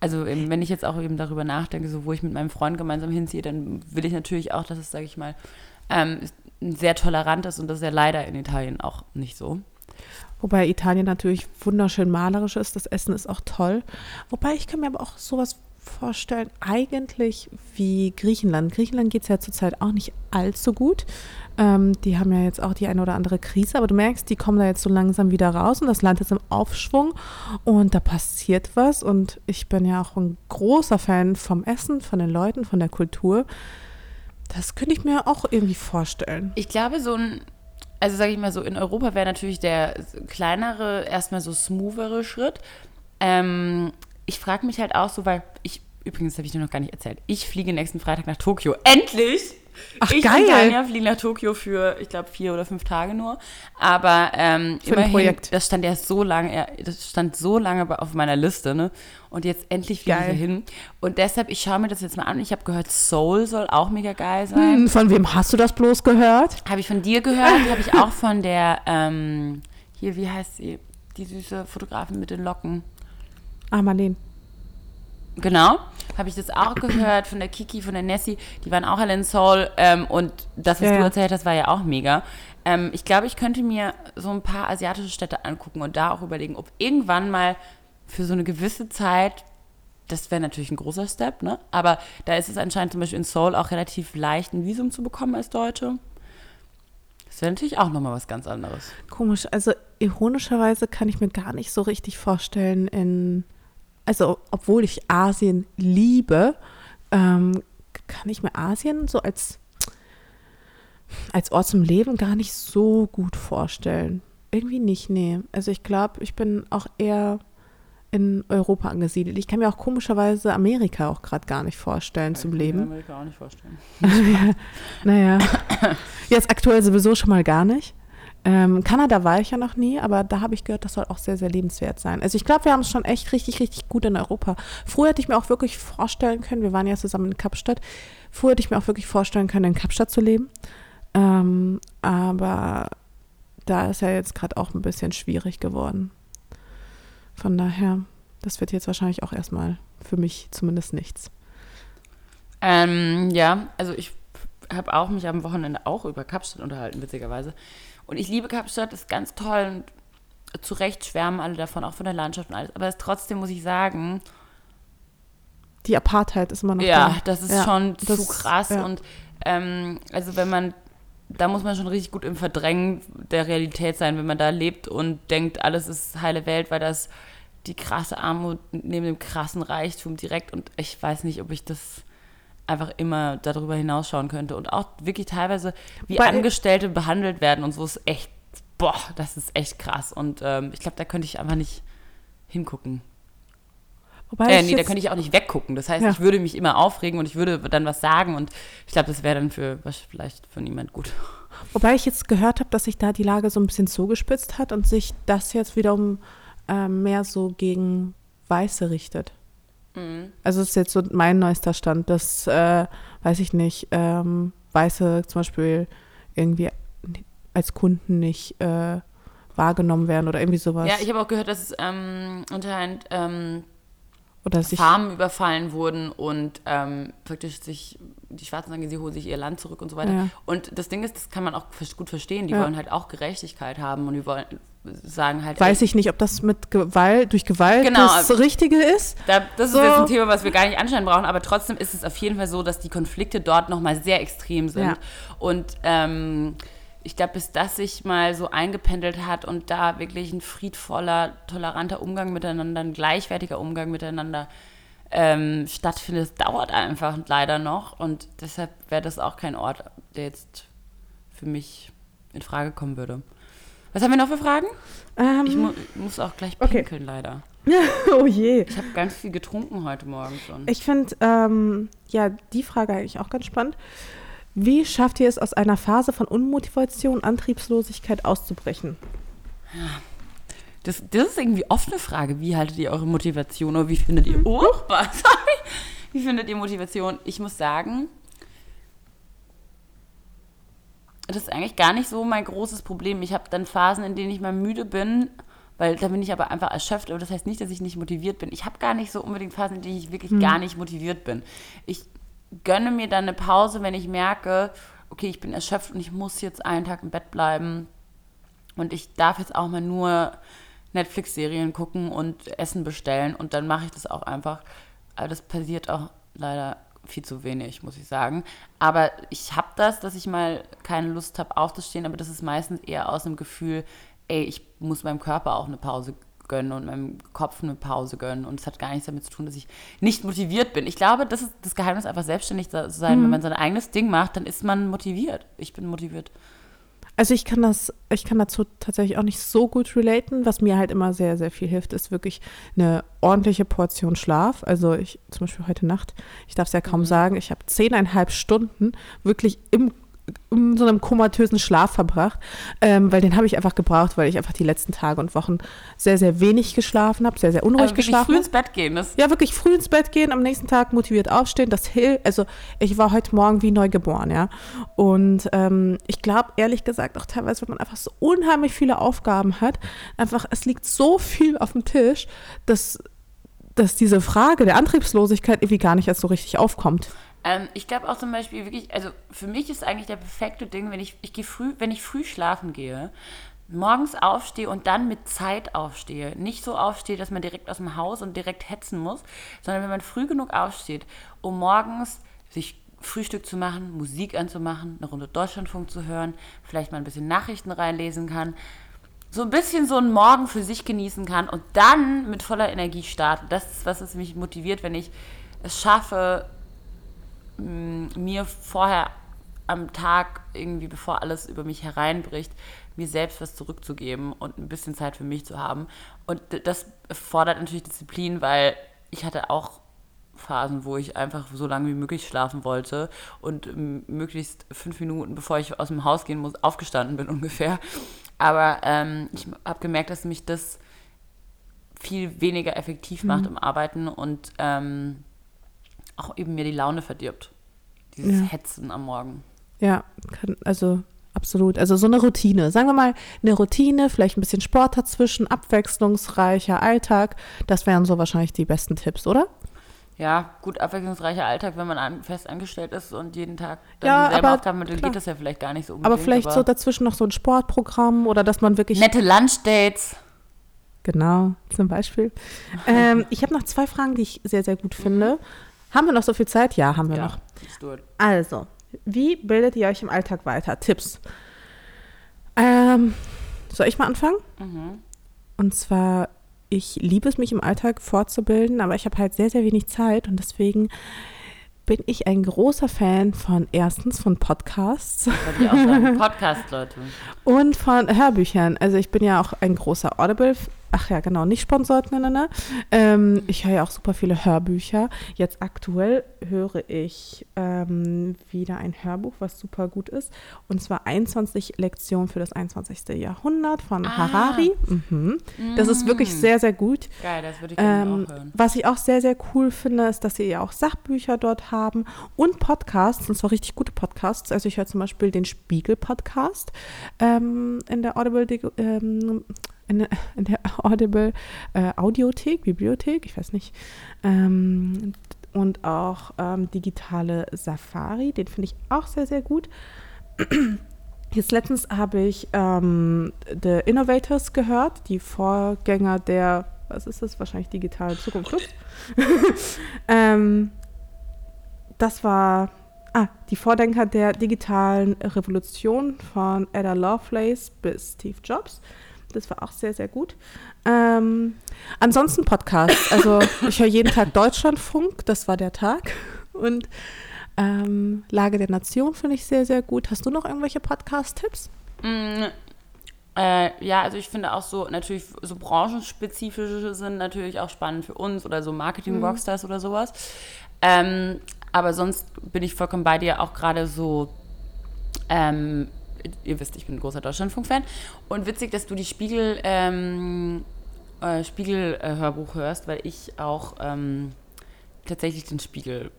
also eben, wenn ich jetzt auch eben darüber nachdenke, so wo ich mit meinem Freund gemeinsam hinziehe, dann will ich natürlich auch, dass es, sage ich mal, ähm, sehr tolerant ist und das ist ja leider in Italien auch nicht so. Wobei Italien natürlich wunderschön malerisch ist, das Essen ist auch toll. Wobei ich kann mir aber auch sowas vorstellen, eigentlich wie Griechenland. Griechenland geht es ja zurzeit auch nicht allzu gut. Ähm, die haben ja jetzt auch die eine oder andere Krise, aber du merkst, die kommen da jetzt so langsam wieder raus und das Land ist im Aufschwung und da passiert was. Und ich bin ja auch ein großer Fan vom Essen, von den Leuten, von der Kultur. Das könnte ich mir auch irgendwie vorstellen. Ich glaube, so ein also sage ich mal so, in Europa wäre natürlich der kleinere, erstmal so smoothere Schritt. Ähm, ich frage mich halt auch so, weil ich, übrigens habe ich dir noch gar nicht erzählt, ich fliege nächsten Freitag nach Tokio. Endlich! Ach, ich geil. und Tanja fliegen nach Tokio für, ich glaube, vier oder fünf Tage nur. Aber ähm, Für immerhin, Projekt. das stand ja so lange, das stand so lange auf meiner Liste, ne? Und jetzt endlich fliege ich Geil. hier hin. Und deshalb, ich schaue mir das jetzt mal an. Ich habe gehört, Soul soll auch mega geil sein. Hm, von wem hast du das bloß gehört? Habe ich von dir gehört, habe ich auch von der, ähm, hier, wie heißt sie? Die süße Fotografin mit den Locken. Ah, Marlene. Genau, habe ich das auch gehört von der Kiki, von der Nessie. Die waren auch alle in Seoul. Ähm, und das, was Ja, du erzählt hast, war ja auch mega. Ähm, ich glaube, ich könnte mir so ein paar asiatische Städte angucken und da auch überlegen, ob irgendwann mal für so eine gewisse Zeit, das wäre natürlich ein großer Step, ne? Aber da ist es anscheinend zum Beispiel in Seoul auch relativ leicht, ein Visum zu bekommen als Deutsche. Das wäre natürlich auch nochmal was ganz anderes. Komisch. Also ironischerweise kann ich mir gar nicht so richtig vorstellen, in, also obwohl ich Asien liebe, ähm, kann ich mir Asien so als, als Ort zum Leben gar nicht so gut vorstellen. Irgendwie nicht, nee. Also ich glaube, ich bin auch eher in Europa angesiedelt. Ich kann mir auch komischerweise Amerika auch gerade gar nicht vorstellen zum Leben. Amerika auch nicht vorstellen. Naja, jetzt aktuell sowieso schon mal gar nicht. Ähm, Kanada war ich ja noch nie, aber da habe ich gehört, das soll auch sehr, sehr lebenswert sein. Also ich glaube, wir haben es schon echt richtig, richtig gut in Europa. Früher hätte ich mir auch wirklich vorstellen können, wir waren ja zusammen in Kapstadt, früher hätte ich mir auch wirklich vorstellen können, in Kapstadt zu leben. Ähm, aber da ist ja jetzt gerade auch ein bisschen schwierig geworden. Von daher, das wird jetzt wahrscheinlich auch erstmal für mich zumindest nichts. Ähm, ja, also ich habe auch mich am Wochenende auch über Kapstadt unterhalten, witzigerweise. Und ich liebe Kapstadt, ist ganz toll und zu Recht schwärmen alle davon, auch von der Landschaft und alles. Aber es, trotzdem muss ich sagen, Die Apartheid ist immer noch ja, da. das ist Ja, schon das- zu krass. ja. Und ähm, also wenn man, da muss man schon richtig gut im Verdrängen der Realität sein, wenn man da lebt und denkt, alles ist heile Welt, weil das die krasse Armut neben dem krassen Reichtum direkt und ich weiß nicht, ob ich das einfach immer darüber hinausschauen könnte und auch wirklich teilweise wie Weil- Angestellte behandelt werden und so ist echt, boah, das ist echt krass und ähm, ich glaube, da könnte ich einfach nicht hingucken. Wobei Äh, ich nee, da könnte ich auch nicht weggucken. Das heißt, Ja. ich würde mich immer aufregen und ich würde dann was sagen und ich glaube, das wäre dann für was vielleicht für niemand gut. Wobei ich jetzt gehört habe, dass sich da die Lage so ein bisschen zugespitzt hat und sich das jetzt wiederum ähm, mehr so gegen Weiße richtet. Also das ist jetzt so mein neuester Stand, dass, äh, weiß ich nicht, ähm, Weiße zum Beispiel irgendwie als Kunden nicht äh, wahrgenommen werden oder irgendwie sowas. Ja, ich habe auch gehört, dass es ähm, anscheinend ähm, oder sich, Farmen überfallen wurden und ähm, praktisch sich, die Schwarzen sagen, sie holen sich ihr Land zurück und so weiter. Ja. Und das Ding ist, das kann man auch gut verstehen, die Ja. wollen halt auch Gerechtigkeit haben und die wollen sagen halt, weiß ich nicht, ob das mit Gewalt, durch Gewalt Genau. das Richtige ist. Da, das So. ist jetzt ein Thema, was wir gar nicht anschneiden brauchen, aber trotzdem ist es auf jeden Fall so, dass die Konflikte dort nochmal sehr extrem sind. Ja. Und ähm, ich glaube, bis das sich mal so eingependelt hat und da wirklich ein friedvoller, toleranter Umgang miteinander, ein gleichwertiger Umgang miteinander ähm, stattfindet, dauert einfach leider noch. Und deshalb wäre das auch kein Ort, der jetzt für mich in Frage kommen würde. Was haben wir noch für Fragen? Ähm, Ich mu muss auch gleich Okay. pinkeln, leider. oh je. Ich habe ganz viel getrunken heute Morgen schon. Ich finde, ähm, ja, die Frage eigentlich auch ganz spannend. Wie schafft ihr es, aus einer Phase von Unmotivation, Antriebslosigkeit auszubrechen? Das, das ist irgendwie oft eine Frage. Wie haltet ihr eure Motivation oder wie findet ihr. Oh, sorry. Wie findet ihr Motivation? Ich muss sagen, das ist eigentlich gar nicht so mein großes Problem. Ich habe dann Phasen, in denen ich mal müde bin, weil da bin ich aber einfach erschöpft. Aber das heißt nicht, dass ich nicht motiviert bin. Ich habe gar nicht so unbedingt Phasen, in denen ich wirklich gar nicht motiviert bin. Ich gönne mir dann eine Pause, wenn ich merke, okay, ich bin erschöpft und ich muss jetzt einen Tag im Bett bleiben. Und ich darf jetzt auch mal nur Netflix-Serien gucken und Essen bestellen und dann mache ich das auch einfach. Aber das passiert auch leider viel zu wenig, muss ich sagen. Aber ich habe das, dass ich mal keine Lust habe aufzustehen, aber das ist meistens eher aus dem Gefühl, ey, ich muss meinem Körper auch eine Pause gönnen und meinem Kopf eine Pause gönnen. Und es hat gar nichts damit zu tun, dass ich nicht motiviert bin. Ich glaube, das ist das Geheimnis, einfach selbstständig zu sein. Wenn man sein eigenes Ding macht, dann ist man motiviert. Ich bin motiviert. Also ich kann das, ich kann dazu tatsächlich auch nicht so gut relaten. Was mir halt immer sehr, sehr viel hilft, ist wirklich eine ordentliche Portion Schlaf. Also ich, zum Beispiel heute Nacht, ich darf es ja kaum Mhm. sagen, ich habe zehneinhalb Stunden wirklich im in so einem komatösen Schlaf verbracht, ähm, weil den habe ich einfach gebraucht, weil ich einfach die letzten Tage und Wochen sehr, sehr wenig geschlafen habe, sehr, sehr unruhig Aber wirklich geschlafen früh ins Bett gehen, das Ja, wirklich früh ins Bett gehen, am nächsten Tag motiviert aufstehen. Das hilft. Also ich war heute Morgen wie neu geboren, ja. Und ähm, ich glaube ehrlich gesagt auch teilweise, wenn man einfach so unheimlich viele Aufgaben hat, einfach es liegt so viel auf dem Tisch, dass dass diese Frage der Antriebslosigkeit irgendwie gar nicht erst so richtig aufkommt. Ähm, ich glaube auch zum Beispiel wirklich, also für mich ist eigentlich der perfekte Ding, wenn ich, ich gehe früh, wenn ich früh schlafen gehe, morgens aufstehe und dann mit Zeit aufstehe. Nicht so aufstehe, dass man direkt aus dem Haus und direkt hetzen muss, sondern wenn man früh genug aufsteht, um morgens sich Frühstück zu machen, Musik anzumachen, eine Runde Deutschlandfunk zu hören, vielleicht mal ein bisschen Nachrichten reinlesen kann, so ein bisschen so einen Morgen für sich genießen kann und dann mit voller Energie starten. Das ist, was es mich motiviert, wenn ich es schaffe, mir vorher am Tag irgendwie, bevor alles über mich hereinbricht, mir selbst was zurückzugeben und ein bisschen Zeit für mich zu haben. Und das fordert natürlich Disziplin, weil ich hatte auch Phasen, wo ich einfach so lange wie möglich schlafen wollte und möglichst fünf Minuten, bevor ich aus dem Haus gehen muss, aufgestanden bin ungefähr. Aber ähm, ich habe gemerkt, dass mich das viel weniger effektiv macht im Arbeiten und ähm, auch eben mir die Laune verdirbt. Dieses Ja. Hetzen am Morgen. Ja, kann, also absolut. Also so eine Routine. Sagen wir mal, eine Routine, vielleicht ein bisschen Sport dazwischen, abwechslungsreicher Alltag. Das wären so wahrscheinlich die besten Tipps, oder? Ja, gut, abwechslungsreicher Alltag, wenn man an, fest angestellt ist und jeden Tag dann Ja, dieselben aber Aufgaben hat, dann geht das ja vielleicht gar nicht so unbedingt. Aber vielleicht so dazwischen noch so ein Sportprogramm oder dass man wirklich. Nette Lunchdates. Genau, zum Beispiel. Ähm, ich habe noch zwei Fragen, die ich sehr, sehr gut finde. Haben wir noch so viel Zeit? Ja, haben wir noch. Ja, it. Also, wie bildet ihr euch im Alltag weiter? Tipps. Ähm, soll ich mal anfangen? Mhm. Und zwar, ich liebe es, mich im Alltag fortzubilden, aber ich habe halt sehr, sehr wenig Zeit und deswegen bin ich ein großer Fan von erstens von Podcasts ich auch sagen. Podcast, Leute. und von Hörbüchern. Also ich bin ja auch ein großer Audible, ach ja genau, nicht sponsort, ne, ne, ne. Ähm, ich höre ja auch super viele Hörbücher. Jetzt aktuell höre ich ähm, wieder ein Hörbuch, was super gut ist. Und zwar 21 Lektionen für das 21. Jahrhundert von Ah. Harari. Mhm. Das ist wirklich sehr, sehr gut. Geil, das würde ich Ähm, auch hören. was ich auch sehr, sehr cool finde, ist, dass sie ja auch Sachbücher dort haben und Podcasts, und zwar richtig gute Podcasts. Also ich höre zum Beispiel den Spiegel-Podcast ähm, in der Audible, ähm, in, in der Audible äh, Audiothek, Bibliothek, ich weiß nicht. Ähm, und auch ähm, digitale Safari, den finde ich auch sehr, sehr gut. Jetzt letztens habe ich ähm, The Innovators gehört, die Vorgänger der, was ist das, wahrscheinlich digitale Zukunft. Ähm, das war, ah, die Vordenker der digitalen Revolution von Ada Lovelace bis Steve Jobs. Das war auch sehr, sehr gut. Ähm, ansonsten Podcasts. Also ich höre jeden Tag Deutschlandfunk, das war der Tag. Und ähm, Lage der Nation finde ich sehr, sehr gut. Hast du noch irgendwelche Podcast-Tipps? Mm, äh, ja, also ich finde auch so, natürlich so branchenspezifische sind natürlich auch spannend für uns oder so Marketing-Rockstars oder sowas. Ähm, aber sonst bin ich vollkommen bei dir, auch gerade so, ähm, ihr wisst, ich bin ein großer Deutschlandfunk-Fan. Und witzig, dass du die Spiegel, ähm, äh, Spiegel-Hörbuch hörst, weil ich auch ähm, tatsächlich den Spiegel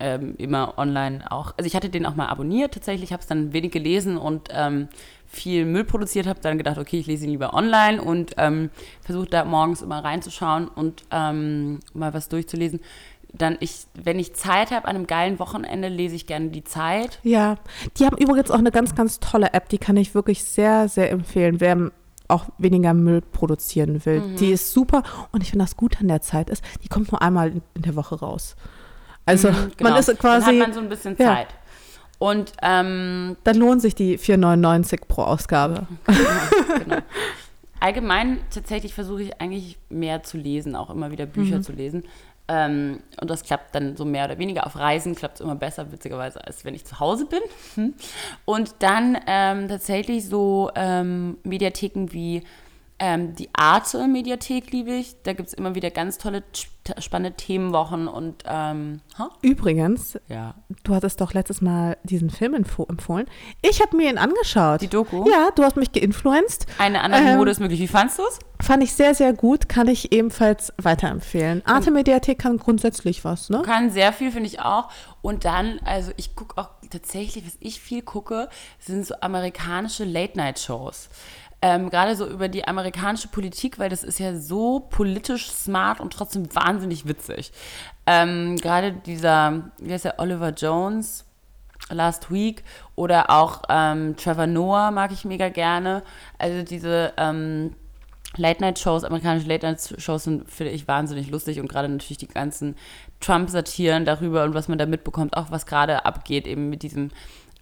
ähm, immer online auch, also ich hatte den auch mal abonniert tatsächlich, habe es dann wenig gelesen und ähm, viel Müll produziert, habe dann gedacht, okay, ich lese ihn lieber online und ähm, versuche da morgens immer reinzuschauen und ähm, mal was durchzulesen. Dann ich, wenn ich Zeit habe an einem geilen Wochenende, lese ich gerne die Zeit. Ja, die haben übrigens auch eine ganz, ganz tolle App, die kann ich wirklich sehr, sehr empfehlen, wer auch weniger Müll produzieren will. Die ist super und ich finde, das Gute an der Zeit ist, die kommt nur einmal in, der Woche raus. Also Mhm, genau. man ist Dann quasi, hat man so ein bisschen Ja. Zeit. Und ähm, dann lohnt sich die 4,99 pro Ausgabe. genau. Allgemein tatsächlich versuche ich eigentlich mehr zu lesen, auch immer wieder Bücher zu lesen. Ähm, und das klappt dann so mehr oder weniger. Auf Reisen klappt es immer besser, witzigerweise, als wenn ich zu Hause bin. Hm. Und dann ähm, tatsächlich so ähm, Mediatheken wie ähm, die Arte-Mediathek liebe ich. Da gibt es immer wieder ganz tolle, spannende Themenwochen und ähm, huh? Übrigens, ja. du hattest doch letztes Mal diesen Film empfohlen. Ich habe mir ihn angeschaut. Die Doku? Ja, du hast mich geinfluenced. Eine andere ähm, Mode ist möglich. Wie fandest du es? Fand ich sehr, sehr gut. Kann ich ebenfalls weiterempfehlen. Arte-Mediathek kann grundsätzlich was, ne? Kann sehr viel, finde ich auch. Und dann, also ich gucke auch tatsächlich, was ich viel gucke, sind so amerikanische Late-Night-Shows ähm, gerade so über die amerikanische Politik, weil das ist ja so politisch smart und trotzdem wahnsinnig witzig. Ähm, gerade dieser, wie heißt der, Oliver Jones, Last Week oder auch ähm, Trevor Noah mag ich mega gerne. Also diese ähm, Late-Night-Shows, amerikanische Late-Night-Shows sind, finde ich, wahnsinnig lustig und gerade natürlich die ganzen Trump-Satiren darüber und was man da mitbekommt, auch was gerade abgeht, eben mit diesem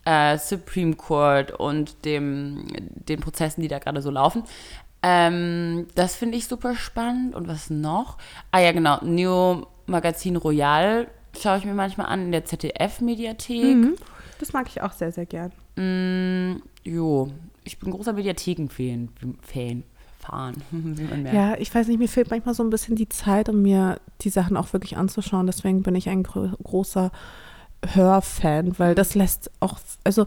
äh, Supreme Court und dem, den Prozessen, die da gerade so laufen. Ähm, das finde ich super spannend. Und was noch? Ah ja, genau. Neo Magazin Royal schaue ich mir manchmal an in der ZDF-Mediathek. Mhm. Das mag ich auch sehr, sehr gern. Mm, jo, ich bin großer Mediatheken-Fan. Fan, fahren, Ja, ich weiß nicht, mir fehlt manchmal so ein bisschen die Zeit, um mir die Sachen auch wirklich anzuschauen. Deswegen bin ich ein gro großer Hörfan, weil das lässt auch, also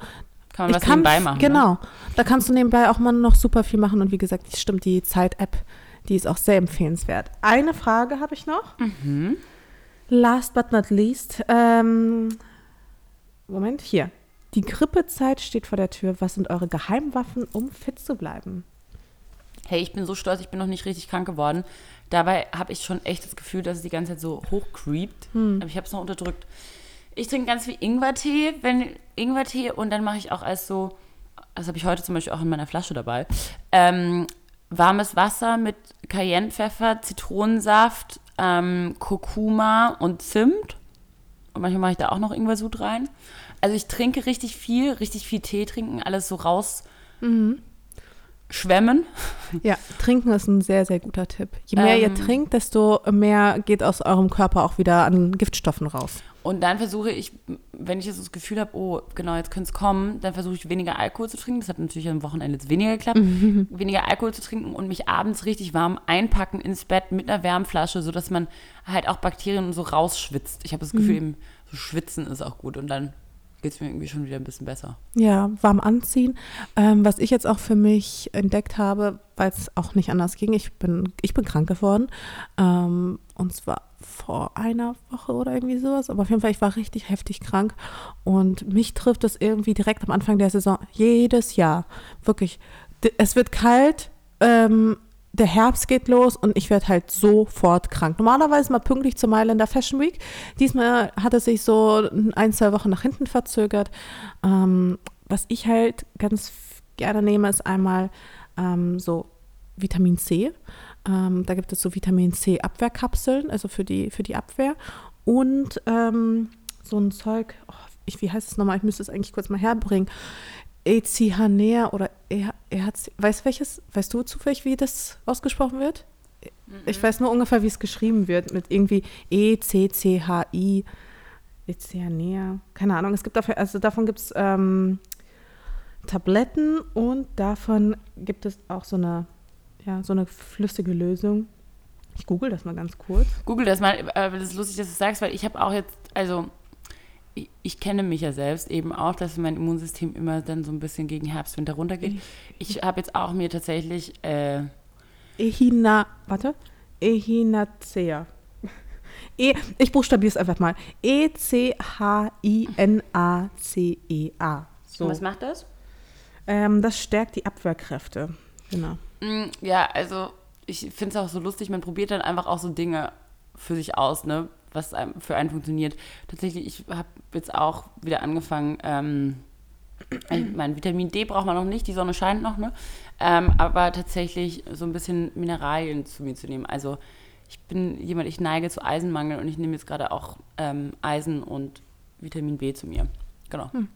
kann man was kann, nebenbei machen. Ne? Genau, ne? da kannst du nebenbei auch mal noch super viel machen und wie gesagt, die stimmt, die Zeit-App, die ist auch sehr empfehlenswert. Eine Frage habe ich noch. Mhm. Last but not least, ähm, Moment, hier. Die Grippezeit steht vor der Tür. Was sind eure Geheimwaffen, um fit zu bleiben? Hey, ich bin so stolz, ich bin noch nicht richtig krank geworden. Dabei habe ich schon echt das Gefühl, dass es die ganze Zeit so hochcreept. Hm. Aber ich habe es noch unterdrückt. Ich trinke ganz viel Ingwertee, wenn Ingwertee und dann mache ich auch als so, das habe ich heute zum Beispiel auch in meiner Flasche dabei, ähm, warmes Wasser mit Cayennepfeffer, Zitronensaft, ähm, Kurkuma und Zimt. Und manchmal mache ich da auch noch Ingwersud rein. Also ich trinke richtig viel, richtig viel Tee trinken, alles so raus. Mhm. Schwemmen. Ja, trinken ist ein sehr, sehr guter Tipp. Je mehr ähm, ihr trinkt, desto mehr geht aus eurem Körper auch wieder an Giftstoffen raus. Und dann versuche ich, wenn ich jetzt das Gefühl habe, oh, genau, jetzt könnte es kommen, dann versuche ich weniger Alkohol zu trinken. Das hat natürlich am Wochenende jetzt weniger geklappt. Mhm. Weniger Alkohol zu trinken und mich abends richtig warm einpacken ins Bett mit einer Wärmflasche, sodass man halt auch Bakterien und so rausschwitzt. Ich habe das Gefühl, mhm. eben so schwitzen ist auch gut und dann geht es mir irgendwie schon wieder ein bisschen besser. Ja, warm anziehen. Ähm, was ich jetzt auch für mich entdeckt habe, weil es auch nicht anders ging, ich bin, ich bin krank geworden. Ähm, und zwar vor einer Woche oder irgendwie sowas. Aber auf jeden Fall, ich war richtig heftig krank. Und mich trifft es irgendwie direkt am Anfang der Saison. Jedes Jahr. Wirklich. Es wird kalt. Ähm, der Herbst geht los und ich werde halt sofort krank. Normalerweise mal pünktlich zur Mailänder Fashion Week. Diesmal hat es sich so ein, zwei Wochen nach hinten verzögert. Ähm, was ich halt ganz gerne nehme, ist einmal ähm, so Vitamin C. Ähm, da gibt es so Vitamin C Abwehrkapseln, also für die, für die Abwehr. Und ähm, so ein Zeug, oh, ich, wie heißt es nochmal? Ich müsste es eigentlich kurz mal herbringen. Ecihanea oder er, er hat, weißt welches, weißt du zufällig, wie das ausgesprochen wird? Mhm. Ich weiß nur ungefähr, wie es geschrieben wird, mit irgendwie E, C, C, H, I, Ecihanea, keine Ahnung. Es gibt dafür, also davon gibt es ähm, Tabletten und davon gibt es auch so eine ja, so eine flüssige Lösung. Ich google das mal ganz kurz. Google das mal, äh, das ist lustig, dass du sagst, weil ich habe auch jetzt, also ich, ich, kenne mich ja selbst eben auch, dass mein Immunsystem immer dann so ein bisschen gegen Herbst, Winter runtergeht. Ich habe jetzt auch mir tatsächlich äh, Echina, warte, Echinacea. E, ich buchstabiere es einfach mal. E-C-H-I-N-A-C-E-A. So. Und was macht das? Ähm, das stärkt die Abwehrkräfte. Genau. Mm, ja, also ich finde es auch so lustig, man probiert dann einfach auch so Dinge für sich aus, ne, was für einen funktioniert. Tatsächlich, ich habe jetzt auch wieder angefangen, ähm, ich Vitamin D braucht man noch nicht, die Sonne scheint noch, ne? Ähm, aber tatsächlich so ein bisschen Mineralien zu mir zu nehmen. Also ich bin jemand, ich neige zu Eisenmangel und ich nehme jetzt gerade auch ähm, Eisen und Vitamin B zu mir. Genau. Hm.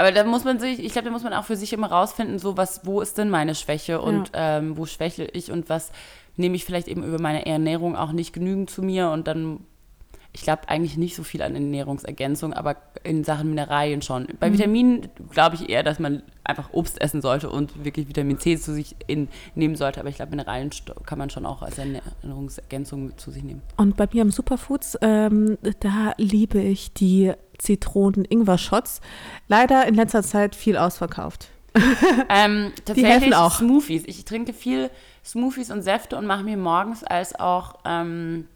Aber da muss man sich, ich glaube, da muss man auch für sich immer rausfinden, so was, wo ist denn meine Schwäche und ja. ähm, wo schwäche ich und was nehme ich vielleicht eben über meine Ernährung auch nicht genügend zu mir und dann, ich glaube eigentlich nicht so viel an Ernährungsergänzung, aber in Sachen Mineralien schon. Bei Mhm. Vitaminen glaube ich eher, dass man einfach Obst essen sollte und wirklich Vitamin C zu sich in, nehmen sollte, aber ich glaube, Mineralien kann man schon auch als Ernährungsergänzung zu sich nehmen. Und bei mir im Superfoods, ähm, da liebe ich die Zitronen-Ingwer-Shots. Leider in letzter Zeit viel ausverkauft. Ähm, helfen tatsächlich auch. Smoothies. Ich trinke viel Smoothies und Säfte und mache mir morgens als auch ähm,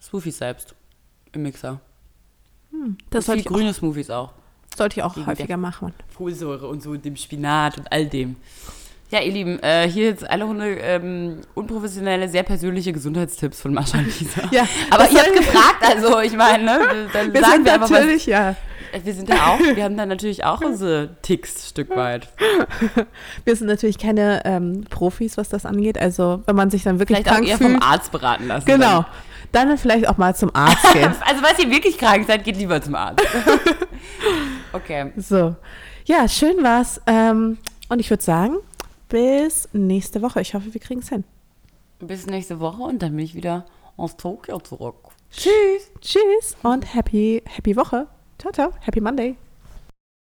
Smoothies selbst im Mixer. Das viel sollte ich, auch, grüne Smoothies auch. sollte ich auch Gegen häufiger machen. Folsäure und so, dem Spinat und all dem. Ja, ihr Lieben, äh, hier jetzt alle Runde ähm, unprofessionelle, sehr persönliche Gesundheitstipps von Mascha und Lisa. Ja, Aber ihr habt gefragt, also ich meine, ne, dann Wir sagen sind wir einfach natürlich, ja. was. Wir sind da auch, wir haben da natürlich auch unsere Ticks Stück weit. Wir sind natürlich keine ähm, Profis, was das angeht. Also wenn man sich dann wirklich Vielleicht auch krank eher fühlt. vom Arzt beraten lassen. Genau. Dann vielleicht auch mal zum Arzt gehen. Also, falls ihr wirklich krank seid, geht lieber zum Arzt. okay. So. Ja, schön war's. Ähm, und ich würde sagen, bis nächste Woche. Ich hoffe, wir kriegen es hin. Bis nächste Woche und dann bin ich wieder aus Tokio zurück. Tschüss. Tschüss und happy, happy Woche. Ciao, ciao. Happy Monday.